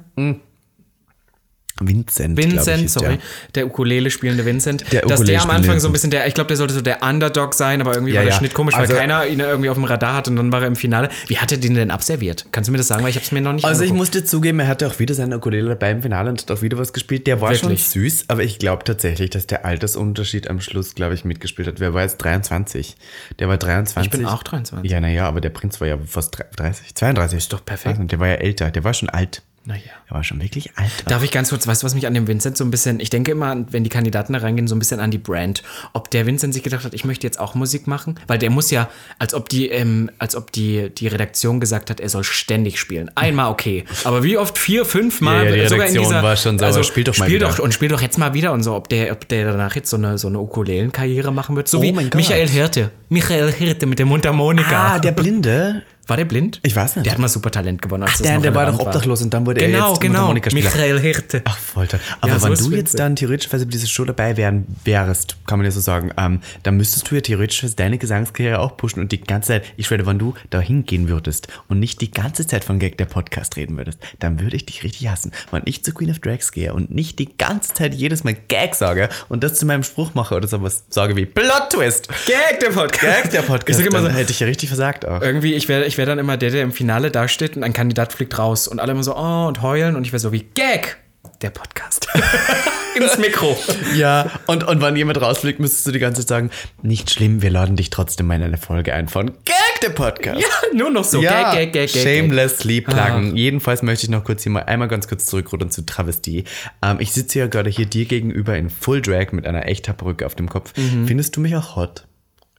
Vincent, ich, Vincent, ist sorry, der. der Ukulele spielende Vincent, Der dass Ukulele der am Anfang so ein bisschen der, ich glaube, der sollte so der Underdog sein, aber irgendwie Ja, war der ja. Schnitt komisch, Also- weil keiner ihn irgendwie auf dem Radar hat und dann war er im Finale. Wie hat er den denn abserviert? Kannst du mir das sagen, weil ich habe es mir noch nicht Also ich angeguckt. musste zugeben, er hatte auch wieder seine Ukulele dabei im Finale und hat auch wieder was gespielt. Der war Wirklich? schon süß, aber ich glaube tatsächlich, dass der Altersunterschied am Schluss, glaube ich, mitgespielt hat. Wer war jetzt 23? Der war 23. Ich bin auch 23. Ja, naja, aber der Prinz war ja fast 30, 32. Ist doch perfekt. Der war ja älter, der war schon alt. Naja. Der war schon wirklich alt. Darf ich ganz kurz, weißt du, was mich an dem Vincent so ein bisschen, ich denke immer, wenn die Kandidaten da reingehen, so ein bisschen an die Brand. Ob der Vincent sich gedacht hat, ich möchte jetzt auch Musik machen? Weil der muss ja, als ob die, ähm, als ob die, die Redaktion gesagt hat, er soll ständig spielen. Einmal okay. Aber wie oft? Vier, fünf Mal? Ja, ja, die sogar in Redaktion dieser, war schon sauer. Also, Spiel doch mal spiel wieder. Doch, und spiel doch jetzt mal wieder und so, ob der, ob der danach jetzt so eine, so eine Ukulelenkarriere machen wird. So Oh wie. Michael Hirte. Michael Hirte mit der Mundharmonika. Ah, der Blinde. War der blind? Ich weiß nicht. Der hat mal super Talent gewonnen. Als das Der, der war doch obdachlos und dann wurde er Genau, jetzt genau. Mundharmonikaspieler. Michael Hirte. Ach, Folter. Aber Ja, so wenn ist du witzig. jetzt dann theoretisch bei dieser Show dabei wären, wärst, kann man ja so sagen, ähm, dann müsstest du ja theoretisch deine Gesangskarriere auch pushen und die ganze Zeit, ich schwöre, wenn du da hingehen würdest und nicht die ganze Zeit von Gag der Podcast reden würdest, dann würde ich dich richtig hassen. Wenn ich zu Queen of Drags gehe und nicht die ganze Zeit jedes Mal Gag sage und das zu meinem Spruch mache oder sowas sage wie Plot Twist. Gag der Podcast. Gag der Podcast. Ich sag immer so, hätte ich ja richtig versagt auch. irgendwie, ich wäre ich wär dann immer der, der im Finale dasteht und ein Kandidat fliegt raus und alle immer so, oh, und heulen und ich wäre so wie, Gag, der Podcast. *laughs* Ins Mikro. Ja, und, und wenn jemand rausfliegt, müsstest du die ganze Zeit sagen, nicht schlimm, wir laden dich trotzdem mal in eine Folge ein von Gag, der Podcast. Ja, nur noch so. Ja, Gag, Gag, Gag, Gag. shamelessly pluggen. Jedenfalls möchte ich noch kurz hier mal einmal ganz kurz zurückrudern zu Travestie. Ähm, ich sitze ja gerade hier dir gegenüber in Full Drag mit einer Echthaarperücke auf dem Kopf. Mhm. Findest du mich auch hot?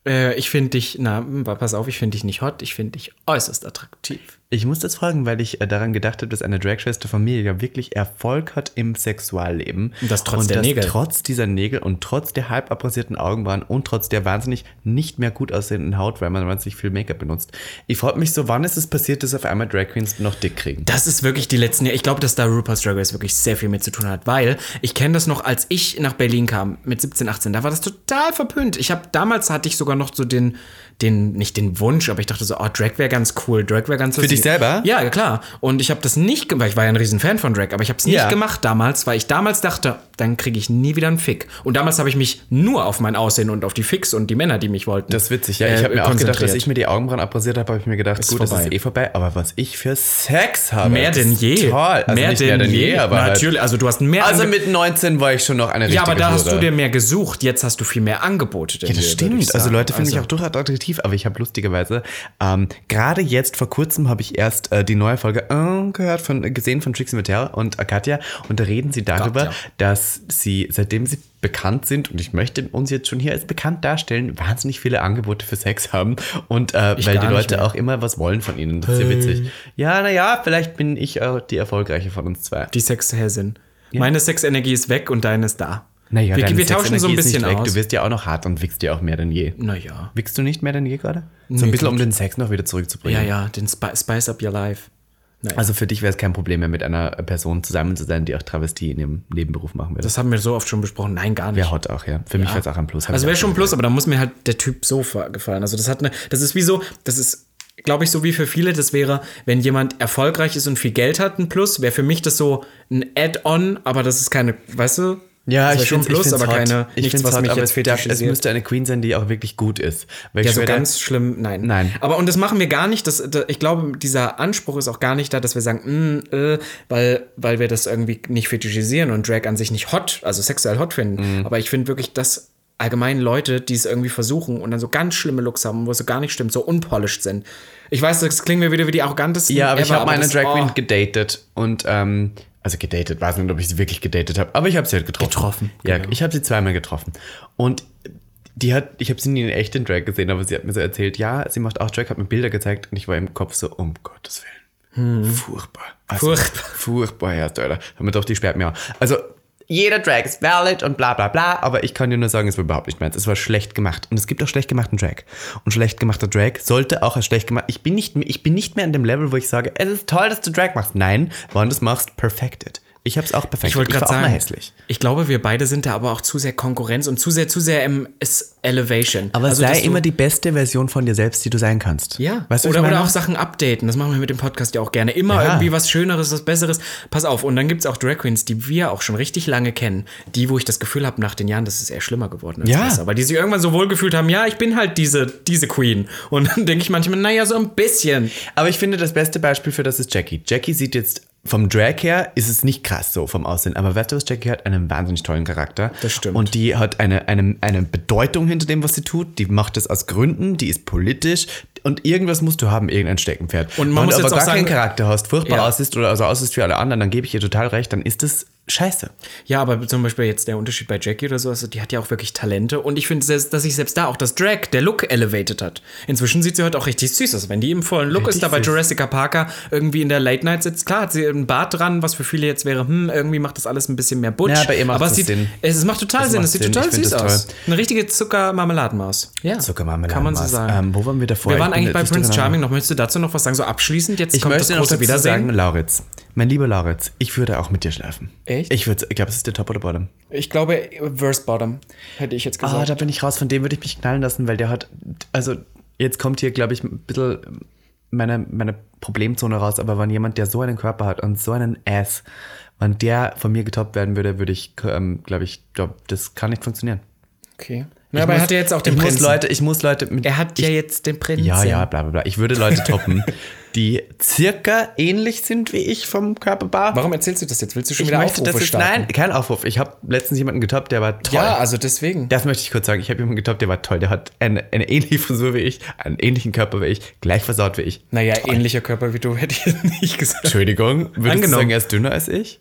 Äh, ich finde dich, na, pass auf, ich finde dich nicht hot, ich finde dich äußerst attraktiv. Ich muss das fragen, weil ich äh, daran gedacht habe, dass eine Dragschwester von mir ja wirklich Erfolg hat im Sexualleben. Und das trotz und der das Nägel. Trotz dieser Nägel und trotz der halb abrasierten Augenbrauen und trotz der wahnsinnig nicht mehr gut aussehenden Haut, weil man wahnsinnig viel Make-up benutzt. Ich frage mich so, wann ist es passiert, dass auf einmal Drag Queens noch dick kriegen? Das ist wirklich die letzten Jahre. Ich glaube, dass da RuPaul's Drag Race wirklich sehr viel mit zu tun hat, weil ich kenne das noch, als ich nach Berlin kam mit 17, 18, da war das total verpönt. Ich habe damals hatte ich sogar noch so den, den nicht den Wunsch, aber ich dachte so, oh, Drag wäre ganz cool, Drag wäre ganz Für dich selber? Ja, klar. Und ich habe das nicht gemacht. Ich war ja ein Riesenfan von Drag, aber ich habe es nicht Ja. gemacht damals, weil ich damals dachte, dann kriege ich nie wieder einen Fick. Und damals habe ich mich nur auf mein Aussehen und auf die Fix und die Männer, die mich wollten. Das ist witzig, ja. äh, Ich habe mir auch gedacht, dass ich mir die Augenbrauen abrasiert habe, habe ich mir gedacht, gut, das vorbei. ist eh vorbei. Aber was ich für Sex habe. Mehr das denn ist je. Toll. Also mehr, denn mehr denn je. je, aber halt. Natürlich, also du hast mehr Also mit 19 war ich schon noch eine richtige Ja, aber da hast du dir mehr gesucht. Jetzt hast du viel mehr Angebote. Ja, das ich stimmt. Also. Leute finden mich Also- auch durchaus attraktiv, aber ich habe lustigerweise ähm, gerade jetzt vor kurzem habe ich erst äh, die neue Folge äh, gehört von gesehen von Trixie Mattel und Katja und da reden sie darüber, Katja. dass sie seitdem sie bekannt sind und ich möchte uns jetzt schon hier als bekannt darstellen, wahnsinnig viele Angebote für Sex haben und äh, weil Ich die Leute auch immer was wollen von ihnen. Das ist ja witzig. Ja, naja, vielleicht bin ich äh, die erfolgreiche von uns zwei. Die Sexhäsin. Meine Sexenergie ist weg und deine ist da. Naja, wir, wir tauschen so ein bisschen weg. aus. Du wirst ja auch noch hart und wickst ja auch mehr denn je. naja. Wickst du nicht mehr denn je gerade? So ein bisschen, um den Sex noch wieder zurückzubringen. Ja, ja, den Spi Spice Up Your Life. Naja. Also für dich wäre es kein Problem mehr, mit einer Person zusammen zu sein, die auch Travestie in ihrem Nebenberuf machen würde. das haben wir so oft schon besprochen. Nein, gar nicht. wäre hot auch, ja. Für mich wäre es auch ein Plus. Hab Also wäre schon ein Plus, aber da muss mir halt der Typ so gefallen. Also das hat eine, das ist wie so, das ist, glaube ich, so wie für viele, das wäre, wenn jemand erfolgreich ist und viel Geld hat, ein Plus, wäre für mich das so ein Add-on, aber das ist keine, weißt du? Ja, das wär ich finde Plus, aber keine, ich nichts, was mich aber jetzt es, es müsste eine Queen sein, die auch wirklich gut ist. Weil Ja, ich so schwöre, ganz schlimm, nein. Nein. Aber und das machen wir gar nicht. Das, da, ich glaube, dieser Anspruch ist auch gar nicht da, dass wir sagen, mm, äh, weil, weil wir das irgendwie nicht fetischisieren und Drag an sich nicht hot, also sexuell hot finden. Mhm. Aber ich finde wirklich, dass allgemein Leute, die es irgendwie versuchen und dann so ganz schlimme Looks haben, wo es so gar nicht stimmt, so unpolished sind. Ich weiß, das klingt mir wieder wie die arrogantesten. Ja, aber ich ever, habe meine das- Drag Queen oh. gedatet und ähm, also gedatet, weiß nicht, ob ich sie wirklich gedatet habe, aber ich habe sie halt getroffen. Getroffen, Ja, genau. ich habe sie zweimal getroffen und die hat, ich habe sie nie in echt in Drag gesehen, aber sie hat mir so erzählt, ja, sie macht auch Drag, hat mir Bilder gezeigt und ich war im Kopf so, um Gottes Willen, furchtbar, also, Hm. Furchtbar. furchtbar, ja, Alter. Damit doch die sperrt mir auch. Also jeder Drag ist valid und bla bla bla, aber ich kann dir nur sagen, es war überhaupt nicht meins. Es war schlecht gemacht. Und es gibt auch schlecht gemachten Drag. Und schlecht gemachter Drag sollte auch als schlecht gemacht. Ich bin nicht, ich bin nicht mehr an dem Level, wo ich sage, es ist toll, dass du Drag machst. Nein, wenn du es machst, perfected. Ich hab's auch perfekt. Ich wollte gerade sagen, hässlich. ich glaube, wir beide sind da aber auch zu sehr Konkurrenz und zu sehr, zu sehr im Elevation. Aber Also, sei immer die beste Version von dir selbst, die du sein kannst. Ja, weißt du, oder, oder auch Sachen updaten. Das machen wir mit dem Podcast ja auch gerne. Immer Ja. irgendwie was Schöneres, was Besseres. Pass auf, und dann gibt es auch Drag Queens, die wir auch schon richtig lange kennen. Die, wo ich das Gefühl habe, nach den Jahren, das ist eher schlimmer geworden als Ja. besser. Weil die sich irgendwann so wohl gefühlt haben, ja, ich bin halt diese, diese Queen. Und dann denke ich manchmal, naja, so ein bisschen. Aber ich finde, das beste Beispiel für das ist Jackie. Jackie sieht jetzt vom Drag her, ist es nicht krass so vom Aussehen. Aber was, Jackie hat einen wahnsinnig tollen Charakter. Das stimmt. Und die hat eine, eine, eine Bedeutung hinter dem, was sie tut. Die macht es aus Gründen, die ist politisch. Und irgendwas musst du haben, irgendein Steckenpferd. Und man Wenn muss du jetzt aber auch gar keinen sagen- Charakter hast, furchtbar Ja. aussiehst oder also aussiehst wie alle anderen, dann gebe ich ihr total recht, dann ist das scheiße. Ja, aber zum Beispiel jetzt der Unterschied bei Jackie oder so, also die hat ja auch wirklich Talente. Und ich finde, dass sich selbst da auch das Drag, der Look elevated hat. Inzwischen sieht sie heute auch richtig süß aus. Wenn die im vollen Look Richtig ist, da bei. Jurassica Parker irgendwie in der Late Night sitzt, klar hat sie einen Bart dran, was für viele jetzt wäre, hm, irgendwie macht das alles ein bisschen mehr Butch. Ja, bei ihr macht aber es sieht, Sinn. Es, macht total Es Sinn, macht es sieht Sinn. total süß aus. Eine richtige Zucker-Marmeladenmaus. Ja. Zuckermarmelade. Kann man so sagen. Ähm, wo waren wir davor? Wir waren eigentlich bei Prince. Charming noch. Möchtest du dazu noch was sagen? So abschließend, jetzt Ich kommt möchte das noch große dazu Wiedersehen. sagen, Lauritz, mein lieber Lauritz, ich würde auch mit dir schlafen. Echt? Ich würde, ich glaube, es ist der Top oder Bottom. Ich glaube, Verse Bottom, hätte ich jetzt Ah, gesagt. da bin ich raus. Von dem würde ich mich knallen lassen, weil der hat, also jetzt kommt hier, glaube ich, ein bisschen meine, meine Problemzone raus, aber wenn jemand, der so einen Körper hat und so einen Ass, wenn der von mir getoppt werden würde, würde ich, ähm, glaube ich, glaube, das kann nicht funktionieren. okay. Ja, aber er muss- hat ja jetzt auch den Prinzen. muss Leute, ich muss Leute mit, er hat ja jetzt den Prinzen. ja, ja, bla bla bla. Ich würde Leute *laughs* toppen, die circa ähnlich sind wie ich vom Körperbau. Warum erzählst du das jetzt? Willst du schon Ich wieder möchte Aufrufe das jetzt, starten? nein, kein Aufruf. Ich habe letztens jemanden getoppt, der war toll. Ja, also deswegen. Das möchte ich kurz sagen. Ich habe jemanden getoppt, der war toll. Der hat eine, eine ähnliche Frisur wie ich, einen ähnlichen Körper wie ich, gleich versaut wie ich. Naja, ähnlicher Körper wie du, *laughs* hätte ich nicht gesagt. Entschuldigung, würdest du Angenommen. sagen, er ist dünner als ich?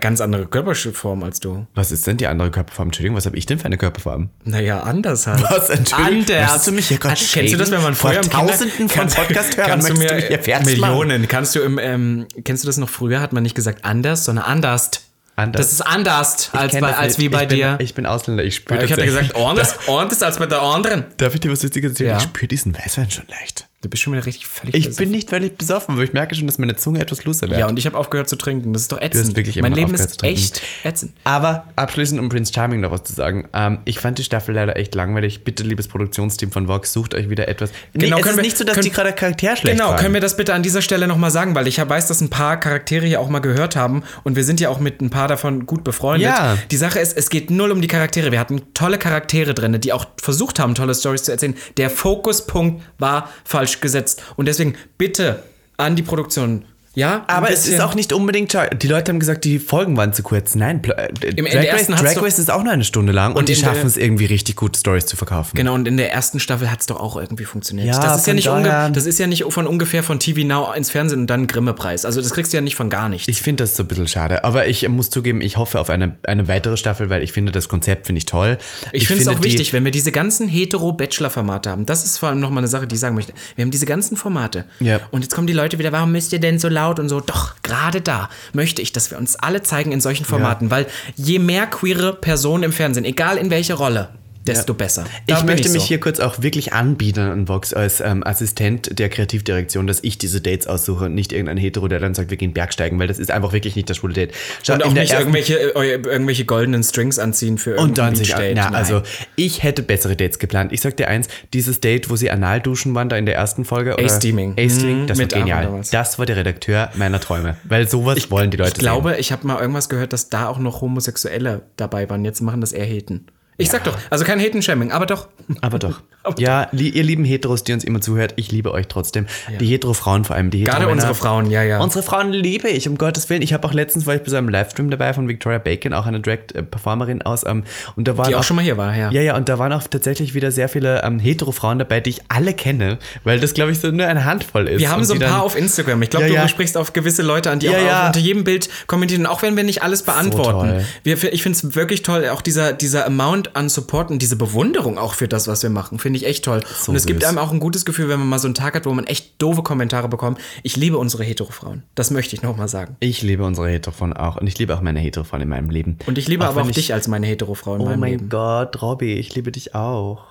Ganz andere Körperform als du. Was ist denn die andere Körperform? Entschuldigung, was habe ich denn für eine Körperform? Naja, anders halt. *laughs* Was? Entschuldigung, Anders. möchtest du mich hier gerade Kennst du das, wenn man Vor früher im Kinder- Tausenden von Kannst- Podcast-Hörern kannst du mir du Millionen. Kannst du im, ähm, kennst du das noch früher? Hat man nicht gesagt anders, sondern anders. Anders. Das ist anders als, bei, als wie bei bin, dir. Ich bin Ausländer, ich spüre ich hatte gesagt, anders, *laughs* anders als bei der anderen. Darf ich dir was Witziges erzählen? Ja. Ich spüre diesen Weißwein schon leicht. Du bist schon wieder richtig völlig Ich besoffen. bin nicht völlig besoffen, weil ich merke schon, dass meine Zunge etwas looser wird. Ja, und ich habe aufgehört zu trinken. Das ist doch ätzend. wirklich mein Leben ist echt ätzend. Aber abschließend, um Prince Charming noch was zu sagen. Ähm, ich fand die Staffel leider echt langweilig. Bitte, liebes Produktionsteam von Vox, sucht euch wieder etwas. Nee, Genau, es können ist wir- nicht so, dass können- die gerade Charakter schlecht Genau, waren. können wir das bitte an dieser Stelle nochmal sagen, weil ich weiß, dass ein paar Charaktere hier auch mal gehört haben und wir sind ja auch mit ein paar davon gut befreundet. Ja. Die Sache ist, es geht null um die Charaktere. Wir hatten tolle Charaktere drin, die auch versucht haben, tolle Stories zu erzählen. Der Fokuspunkt war falsch gesetzt. Und deswegen bitte an die Produktion. Ja, Aber es ist auch nicht unbedingt. Die Leute haben gesagt, die Folgen waren zu kurz. Nein, äh, in Drag, Race, Drag Race ist auch nur eine Stunde lang und, die in der- schaffen es irgendwie richtig gut, Stories zu verkaufen. Genau, und in der ersten Staffel hat es doch auch irgendwie funktioniert. Ja, das, ist ja nicht das ist ja nicht von ungefähr von TV Now ins Fernsehen und dann Grimme-Preis. Also das kriegst du ja nicht von gar nichts. Ich finde das so ein bisschen schade. Aber ich muss zugeben, ich hoffe auf eine, eine weitere Staffel, weil ich finde, das Konzept finde ich toll. Ich, finde es auch die- wichtig, wenn wir diese ganzen hetero-Bachelor-Formate haben. Das ist vor allem nochmal eine Sache, die ich sagen möchte. Wir haben diese ganzen Formate. Ja. Und jetzt kommen die Leute wieder, warum müsst ihr denn so laut und so? Doch, gerade da möchte ich, dass wir uns alle zeigen in solchen Formaten, weil je mehr queere Personen im Fernsehen, egal in welche Rolle, desto besser. Da Ich möchte mich so. hier kurz auch wirklich anbieten an Vox als ähm, Assistent der Kreativdirektion, dass ich diese Dates aussuche und nicht irgendein Hetero, der dann sagt, wir gehen Bergsteigen, weil das ist einfach wirklich nicht das schwule Date. Schau, Und auch nicht irgendwelche, äh, irgendwelche goldenen Strings anziehen für und dann sich, na, Nein. also ich hätte bessere Dates geplant. Ich sag dir eins, dieses Date, wo sie anal duschen waren, da in der ersten Folge. oder- A-Steaming. A-Steaming, Mhm, das war mit Aaron genial. Das war der Redakteur meiner Träume, weil sowas wollen die Leute Ich glaube, ich habe mal irgendwas gehört, dass da auch noch Homosexuelle dabei waren. Jetzt machen das eher Ich sag doch, also kein Heten-Shaming, aber doch. Aber doch. *laughs* ja, ihr lieben Heteros, die uns immer zuhört, ich liebe euch trotzdem. Die Hetero-Frauen vor allem, die Gerade Hetero-Männer. unsere Frauen, ja, ja. Unsere Frauen liebe ich, um Gottes Willen. Ich habe auch letztens, war ich bei so einem Livestream dabei von Victoria Bacon, auch eine Drag-Performerin aus. Ähm, und da waren Die auch schon mal hier war, ja. Ja, ja, und da waren auch tatsächlich wieder sehr viele ähm, Hetero-Frauen dabei, die ich alle kenne, weil das, glaube ich, so nur eine Handvoll ist. Wir haben so ein paar dann- auf Instagram. Ich glaube, Ja, du ja. sprichst auf gewisse Leute an, die Ja, auch ja. Unter jedem Bild kommentieren. Und auch wenn wir nicht alles beantworten. toll. Wir, ich finde es wirklich toll, auch dieser, dieser Amount an Support und diese Bewunderung auch für das, was wir machen, finde ich echt toll. und es gibt süß. einem auch ein gutes Gefühl, wenn man mal so einen Tag hat, wo man echt doofe Kommentare bekommt. Ich liebe unsere Hetero-Frauen. Das möchte ich nochmal sagen. Ich liebe unsere Hetero-Frauen auch und ich liebe auch meine Hetero-Frauen in meinem Leben. Und ich liebe aber wenn auch ich- dich als meine Hetero-Frau in Oh meinem mein Leben. Gott, Robby, ich liebe dich auch.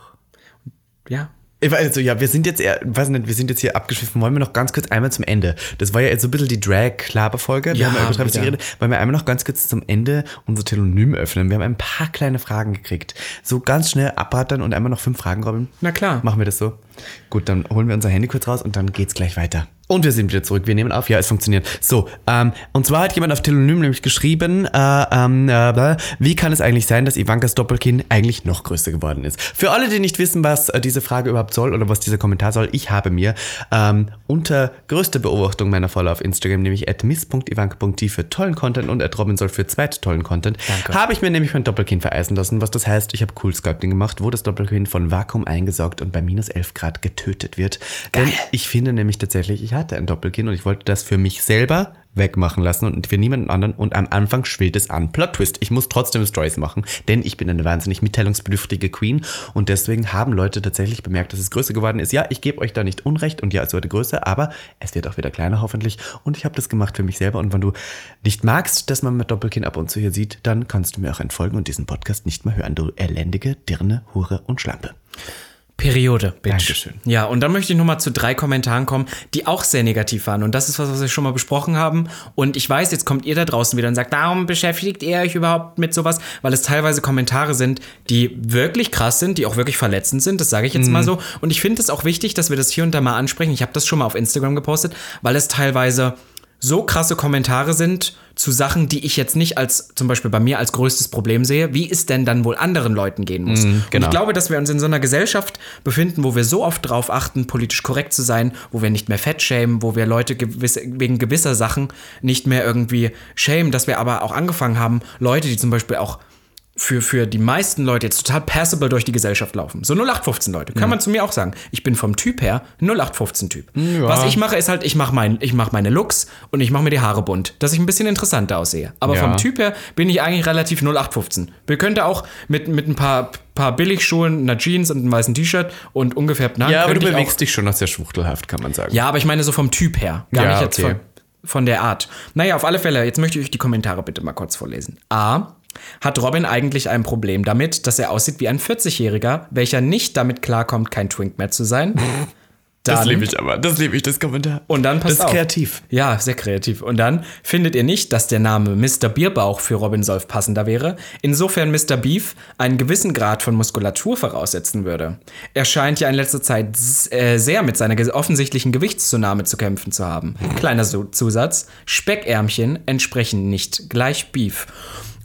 Ja. Ich weiß, Also ja, wir sind jetzt eher, weiß nicht, wir sind jetzt hier abgeschwiffen. Wollen wir noch ganz kurz einmal zum Ende? Das war ja jetzt so ein bisschen die Drag-Klaber-Folge. Wir Ja, haben wieder. geredet. Wollen wir einmal noch ganz kurz zum Ende unser Telonym öffnen? Wir haben ein paar kleine Fragen gekriegt. So ganz schnell abrattern und einmal noch fünf Fragen, Robin. Na klar. Machen wir das so? Gut, dann holen wir unser Handy kurz raus und dann geht's gleich weiter. Und wir sind wieder zurück. Wir nehmen auf. Ja, es funktioniert. So, ähm, und zwar hat jemand auf Telonym nämlich geschrieben, äh, ähm, äh, wie kann es eigentlich sein, dass Ivankas Doppelkinn eigentlich noch größer geworden ist? Für alle, die nicht wissen, was äh, diese Frage überhaupt soll oder was dieser Kommentar soll, ich habe mir ähm, unter größter Beobachtung meiner Follower auf Instagram, nämlich at miss.ivanka.t für tollen Content und at soll für zweit tollen Content, habe ich mir nämlich mein Doppelkinn vereisen lassen, was das heißt, ich habe Cool Sculpting gemacht, wo das Doppelkinn von Vakuum eingesaugt und bei minus 11 Grad getötet wird. Denn ich finde nämlich tatsächlich, ich hatte ein Doppelkinn und ich wollte das für mich selber wegmachen lassen und für niemanden anderen und am Anfang schwillt es an. Plot Twist, ich muss trotzdem Stories machen, denn ich bin eine wahnsinnig mitteilungsbedürftige Queen und deswegen haben Leute tatsächlich bemerkt, dass es größer geworden ist. Ja, ich gebe euch da nicht unrecht und ja, es wurde größer, aber es wird auch wieder kleiner hoffentlich und ich habe das gemacht für mich selber und wenn du nicht magst, dass man mit Doppelkinn ab und zu hier sieht, dann kannst du mir auch entfolgen und diesen Podcast nicht mehr hören, du elendige Dirne, Hure und Schlampe. Periode, Bitch. Dankeschön. Ja, und dann möchte ich nochmal zu drei Kommentaren kommen, die auch sehr negativ waren. Und das ist was, was wir schon mal besprochen haben. Und ich weiß, jetzt kommt ihr da draußen wieder und sagt, warum beschäftigt ihr euch überhaupt mit sowas? Weil es teilweise Kommentare sind, die wirklich krass sind, die auch wirklich verletzend sind. Das sage ich jetzt mal so. Und ich finde es auch wichtig, dass wir das hier und da mal ansprechen. Ich habe das schon mal auf Instagram gepostet, weil es teilweise so krasse Kommentare sind zu Sachen, die ich jetzt nicht als, zum Beispiel bei mir als größtes Problem sehe, wie es denn dann wohl anderen Leuten gehen muss. Und genau. ich glaube, dass wir uns in so einer Gesellschaft befinden, wo wir so oft drauf achten, politisch korrekt zu sein, wo wir nicht mehr fett schämen, wo wir Leute gewisse, wegen gewisser Sachen nicht mehr irgendwie schämen, dass wir aber auch angefangen haben, Leute, die zum Beispiel auch für, für die meisten Leute jetzt total passable durch die Gesellschaft laufen. So 0815 Leute. Kann man zu mir auch sagen. Ich bin vom Typ her 0815 Typ. Was ich mache, ist halt, ich mache mein, ich mach meine Looks und ich mache mir die Haare bunt, dass ich ein bisschen interessanter aussehe. Aber Ja. vom Typ her bin ich eigentlich relativ 0815. Wir könnte auch mit, mit ein paar, paar Billigschuhen, einer Jeans und einem weißen T-Shirt und ungefähr na, Ja, aber du bewegst dich schon noch sehr schwuchtelhaft, kann man sagen. ja, aber ich meine so vom Typ her. Gar Ja, nicht jetzt okay. von, von der Art. Naja, auf alle Fälle, jetzt möchte ich euch die Kommentare bitte mal kurz vorlesen. A. Hat Robin eigentlich ein Problem damit, dass er aussieht wie ein 40-Jähriger, welcher nicht damit klarkommt, kein Twink mehr zu sein? *laughs* Das Dann- liebe ich aber. Das liebe ich, das Kommentar. Und dann passt Das ist auf. kreativ. Ja, sehr kreativ. Und dann findet ihr nicht, dass der Name Mr. Bierbauch für Robin Solf passender wäre, insofern Mr. Beef einen gewissen Grad von Muskulatur voraussetzen würde. Er scheint ja in letzter Zeit äh, sehr mit seiner offensichtlichen Gewichtszunahme zu kämpfen zu haben. *laughs* Kleiner Zusatz, Speckärmchen entsprechen nicht gleich Beef.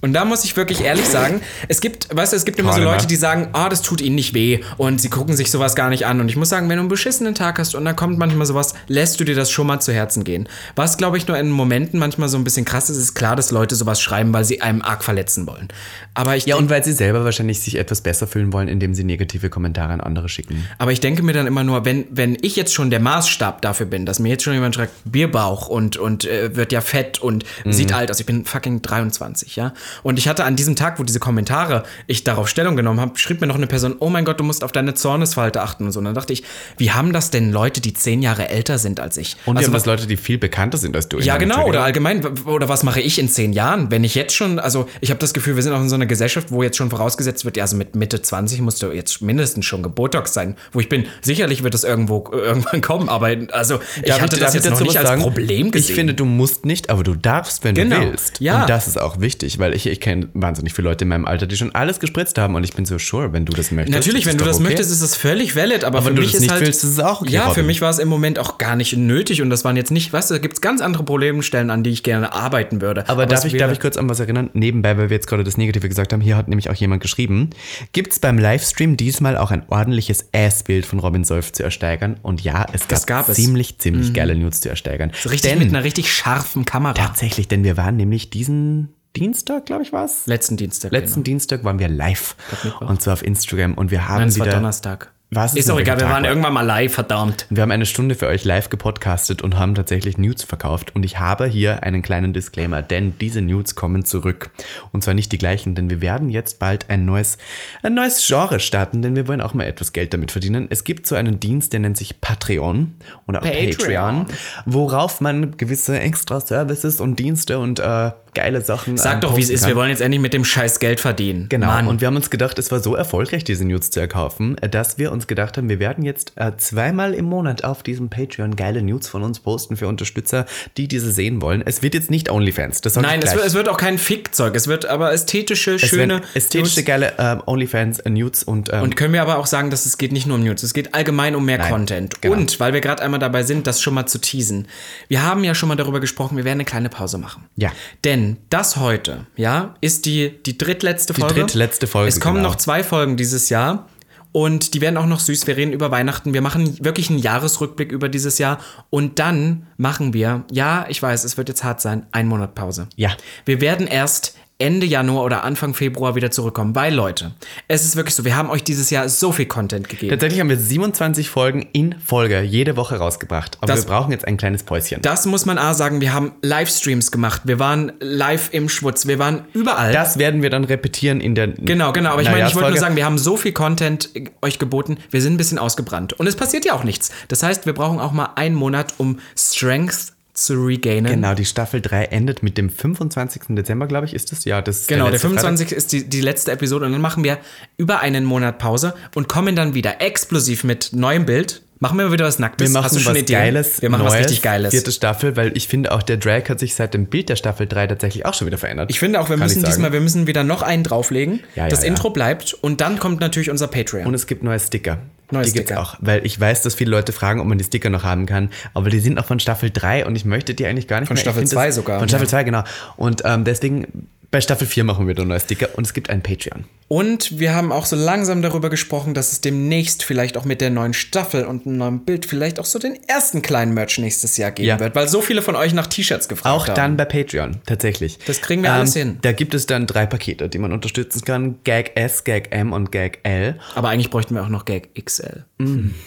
Und da muss ich wirklich ehrlich sagen, es gibt, weißt du, es gibt immer so. Leute, die sagen, ah, das tut ihnen nicht weh und sie gucken sich sowas gar nicht an. Und ich muss sagen, wenn du einen beschissenen Tag hast und dann kommt manchmal sowas, lässt du dir das schon mal zu Herzen gehen. Was, glaube ich, nur in Momenten manchmal so ein bisschen krass ist, ist klar, dass Leute sowas schreiben, weil sie einem arg verletzen wollen. Aber ich, Ja, und weil sie selber wahrscheinlich sich etwas besser fühlen wollen, indem sie negative Kommentare an andere schicken. aber ich denke mir dann immer nur, wenn, wenn ich jetzt schon der Maßstab dafür bin, dass mir jetzt schon jemand schreibt, Bierbauch und, und äh, wird ja fett und Mhm. sieht alt aus. Ich bin fucking 23, ja. Und ich hatte an diesem Tag, wo diese Kommentare, ich darauf Stellung genommen habe, schrieb mir noch eine Person, oh mein Gott, du musst auf deine Zornesfalte achten und so. Und dann dachte ich, wie haben das denn Leute, die zehn Jahre älter sind als ich? Und also, also, das Leute, die viel bekannter sind als du. ja, genau, oder allgemein, oder was mache ich in zehn Jahren, wenn ich jetzt schon, also ich habe das Gefühl, wir sind auch in so einer Gesellschaft, wo jetzt schon vorausgesetzt wird, ja, also mit Mitte 20 musst du jetzt mindestens schon gebotox sein, wo ich bin, sicherlich wird das irgendwo äh, irgendwann kommen, aber also ich Darf hatte das jetzt noch nicht als sagen? Problem gesehen. Ich finde, du musst nicht, aber du darfst, wenn Genau. du willst. Ja. Und das ist auch wichtig, weil ich, ich kenne wahnsinnig viele Leute in meinem Alter, die schon alles gespritzt haben und ich bin so sure, wenn du das möchtest. Natürlich, wenn du das okay. möchtest, ist das völlig valid, aber, für wenn du mich das ist nicht halt, willst, ist es auch okay, Ja, für Robin. mich war es im Moment auch gar nicht nötig und das waren jetzt nicht, weißt du, da gibt es ganz andere Problemstellen, an die ich gerne arbeiten würde. Aber, darf, es ich, darf ich kurz an was erinnern? Nebenbei, weil wir jetzt gerade das Negative gesagt haben, hier hat nämlich auch jemand geschrieben, gibt es beim Livestream diesmal auch ein ordentliches Ass-Bild von Robin Solf zu ersteigern? Und ja, es gab, gab es. ziemlich, ziemlich geile Nudes zu ersteigern. so richtig denn, mit einer richtig scharfen Kamera. Tatsächlich, denn wir waren nämlich diesen Dienstag, glaube ich, war es. Letzten Dienstag. Letzten Dienstag waren wir live. Und zwar auf Instagram. Und wir haben Nein, es war wieder. Donnerstag. Was Ist noch auch egal, wir waren war? irgendwann mal live, verdammt. Wir haben eine Stunde für euch live gepodcastet und haben tatsächlich Nudes verkauft. Und ich habe hier einen kleinen Disclaimer, denn diese Nudes kommen zurück. Und zwar nicht die gleichen, denn wir werden jetzt bald ein neues, ein neues Genre starten, denn wir wollen auch mal etwas Geld damit verdienen. Es gibt so einen Dienst, der nennt sich Patreon oder auch Patreon. Patreon, worauf man gewisse extra Services und Dienste und äh, geile Sachen. Sag ähm, doch, wie es ist. Wir wollen jetzt endlich mit dem Scheiß Geld verdienen. Genau. Mann. Und wir haben uns gedacht, es war so erfolgreich, diese News zu erkaufen, dass wir uns gedacht haben, wir werden jetzt äh, zweimal im Monat auf diesem Patreon geile News von uns posten für Unterstützer, die diese sehen wollen. Es wird jetzt nicht OnlyFans. Das Nein, es wird, es wird auch kein Fickzeug. Es wird aber ästhetische, Es schöne. ästhetische, News. geile ähm, OnlyFans äh, News und, ähm, Und können wir aber auch sagen, dass es geht nicht nur um News, es geht allgemein um mehr Nein, Content. genau. Und weil wir gerade einmal dabei sind, das schon mal zu teasen. Wir haben ja schon mal darüber gesprochen, wir werden eine kleine Pause machen. Ja. Denn das heute, ja, ist die, die drittletzte Folge. drittletzte Folge, Es kommen genau. noch zwei Folgen dieses Jahr. Und die werden auch noch süß. Wir reden über Weihnachten. Wir machen wirklich einen Jahresrückblick über dieses Jahr. Und dann machen wir, ja, ich weiß, es wird jetzt hart sein, einen Monat Pause. Ja. Wir werden erst Ende Januar oder Anfang Februar wieder zurückkommen. Weil, Leute, es ist wirklich so, wir haben euch dieses Jahr so viel Content gegeben. tatsächlich haben wir 27 Folgen in Folge jede Woche rausgebracht. Aber Das- wir brauchen jetzt ein kleines Päuschen. Das muss man A sagen, wir haben Livestreams gemacht. Wir waren live im Schwutz. Wir waren überall. Das werden wir dann repetieren in der Genau, genau. Aber ich meine, ich wollte nur sagen, wir haben so viel Content äh, euch geboten. Wir sind ein bisschen ausgebrannt. Und es passiert ja auch nichts. Das heißt, wir brauchen auch mal einen Monat, um Strength zu regainen. Genau, die Staffel 3 endet mit dem 25. Dezember, glaube ich, ist das? Ja, das ist Genau, der, Freitag. 25 ist die, die letzte Episode und dann machen wir über einen Monat Pause und kommen dann wieder explosiv mit neuem Bild. Machen wir wieder was Nacktes. Wir machen Hast du schon was Ideen? Geiles. Wir machen was Neues, richtig Geiles. Vierte Staffel, weil ich finde auch der Drag hat sich seit dem Bild der Staffel 3 tatsächlich auch schon wieder verändert. Ich finde auch, wir Kann müssen diesmal, wir müssen wieder noch einen drauflegen. Ja, ja, das ja. Intro bleibt und dann kommt natürlich unser Patreon. Und es gibt neue Sticker. Neue die gibt's Sticker. auch, weil ich weiß, dass viele Leute fragen, ob man die Sticker noch haben kann, aber die sind noch von Staffel 3 und ich möchte die eigentlich gar nicht Von mehr. Staffel finde 2 das- sogar, Von Staffel ja. 2, genau. Und ähm, deswegen, bei Staffel 4 machen wir dann neue Sticker und es gibt einen Patreon. Und wir haben auch so langsam darüber gesprochen, dass es demnächst vielleicht auch mit der neuen Staffel und einem neuen Bild vielleicht auch so den ersten kleinen Merch nächstes Jahr geben Ja. wird, weil so viele von euch nach T-Shirts gefragt Auch haben. dann bei Patreon, tatsächlich. Ähm, Das kriegen wir alles hin. Da gibt es dann drei Pakete, die man unterstützen kann. Gag S, Gag M und Gag L. Aber eigentlich bräuchten wir auch noch Gag XL.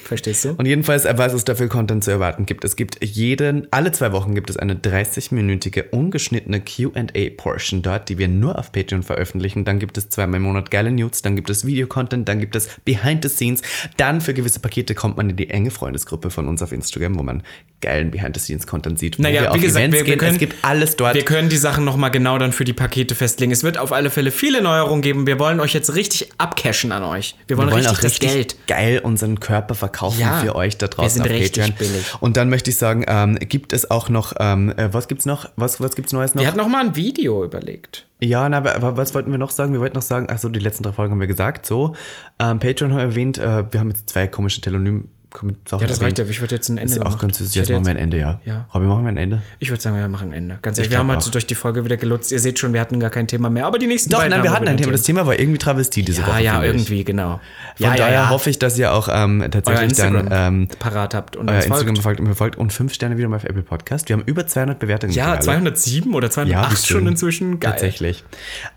Verstehst du? Und jedenfalls, äh, was es dafür Content zu erwarten gibt. Es gibt jeden, alle zwei Wochen gibt es eine 30-minütige ungeschnittene Q&A-Portion dort, die wir nur auf Patreon veröffentlichen. Dann gibt es zweimal im Monat geile News, dann gibt es Videocontent, dann gibt es Behind the Scenes. Dann für gewisse Pakete kommt man in die enge Freundesgruppe von uns auf Instagram, wo man geilen Behind the Scenes Content sieht. Naja, wie gesagt, wir- wir können- es gibt alles dort. Wir können die Sachen nochmal genau dann für die Pakete festlegen. Es wird auf alle Fälle viele Neuerungen geben. Wir wollen euch jetzt richtig abcashen an euch. Wir wollen, Wir wollen richtig, auch richtig das Geld. geil unseren Körper verkaufen Ja, für euch da draußen auf Patreon. billig. Und dann möchte ich sagen, ähm, gibt es auch noch, ähm, äh, was gibt's noch? Was, was gibt's Neues noch? Wir hatten noch mal ein Video überlegt. Ja, na, aber, aber was wollten wir noch sagen? Wir wollten noch sagen, ach so, die letzten drei Folgen haben wir gesagt. So, ähm, Patreon haben wir erwähnt. Äh, wir haben jetzt zwei komische Telonym. Sachen Ja, das reicht ja. Ich würde jetzt ein Ende Ist ja auch machen. ganz süß. Jetzt machen wir ein Ende, ja. Ja. Robby, machen wir ein Ende? Ich würde sagen, wir machen ein Ende. Ganz Ich ehrlich, wir haben halt so durch die Folge wieder gelutzt. Ihr seht schon, wir hatten gar kein Thema mehr. Aber die nächsten Doch, beiden nein, wir hatten ein Thema. Das Thema war irgendwie Travestie diese Ja, Woche. ja, ich. irgendwie, genau. Von ja, daher ja, ja. hoffe ich, dass ihr auch ähm, tatsächlich dann ähm, parat habt und euer Instagram folgt. verfolgt und verfolgt und fünf Sterne wieder mal auf Apple Podcast. Wir haben über 200 Bewertungen. Ja, mittlerweile. 207 oder Ja, 208 wie schon inzwischen. Geil. Tatsächlich.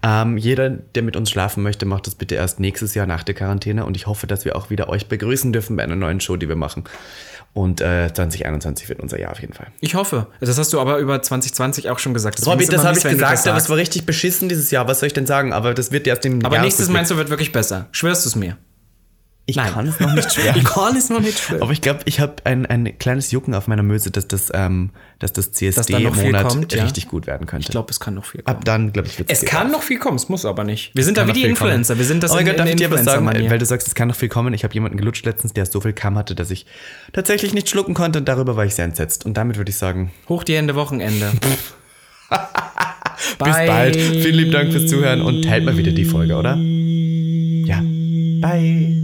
Ähm, jeder, der mit uns schlafen möchte, macht das bitte erst nächstes Jahr nach der Quarantäne. Und ich hoffe, dass wir auch wieder euch begrüßen dürfen bei einer neuen Show, die wir machen. Und äh, 2021 wird unser Jahr auf jeden Fall. Ich hoffe. Das hast du aber über 2020 auch schon gesagt. Deswegen Robby, das habe ich das gesagt, aber es war richtig beschissen dieses Jahr. Was soll ich denn sagen? Aber das wird erst im Aber nächstes Jahresrückblick- meinst du, wird wirklich besser. Schwörst du es mir? Ich Nein. kann es noch nicht schwören. *laughs* Ich kann es noch nicht schwören. Aber ich glaube, ich habe ein, ein kleines Jucken auf meiner Möse, dass das, ähm, dass das Dass da noch viel CSD-Monat kommt, ja? richtig gut werden könnte. Ich glaube, es kann noch viel kommen. Ab dann, glaube ich, wird Es kann noch viel kommen, es muss aber nicht. Wir sind da wie die Influencer. kommen. Wir sind das oh mein in, Gott, darf ich dir was sagen? Influencer-Manier. Weil du sagst, es kann noch viel kommen. Ich habe jemanden gelutscht letztens, der so viel Kamm hatte, dass ich tatsächlich nicht schlucken konnte und darüber war ich sehr entsetzt. Und damit würde ich sagen, Hoch die Hände, Wochenende. *laughs* bis bald. Vielen lieben Dank fürs Zuhören und teilt mal wieder die Folge, oder? Ja. Bye.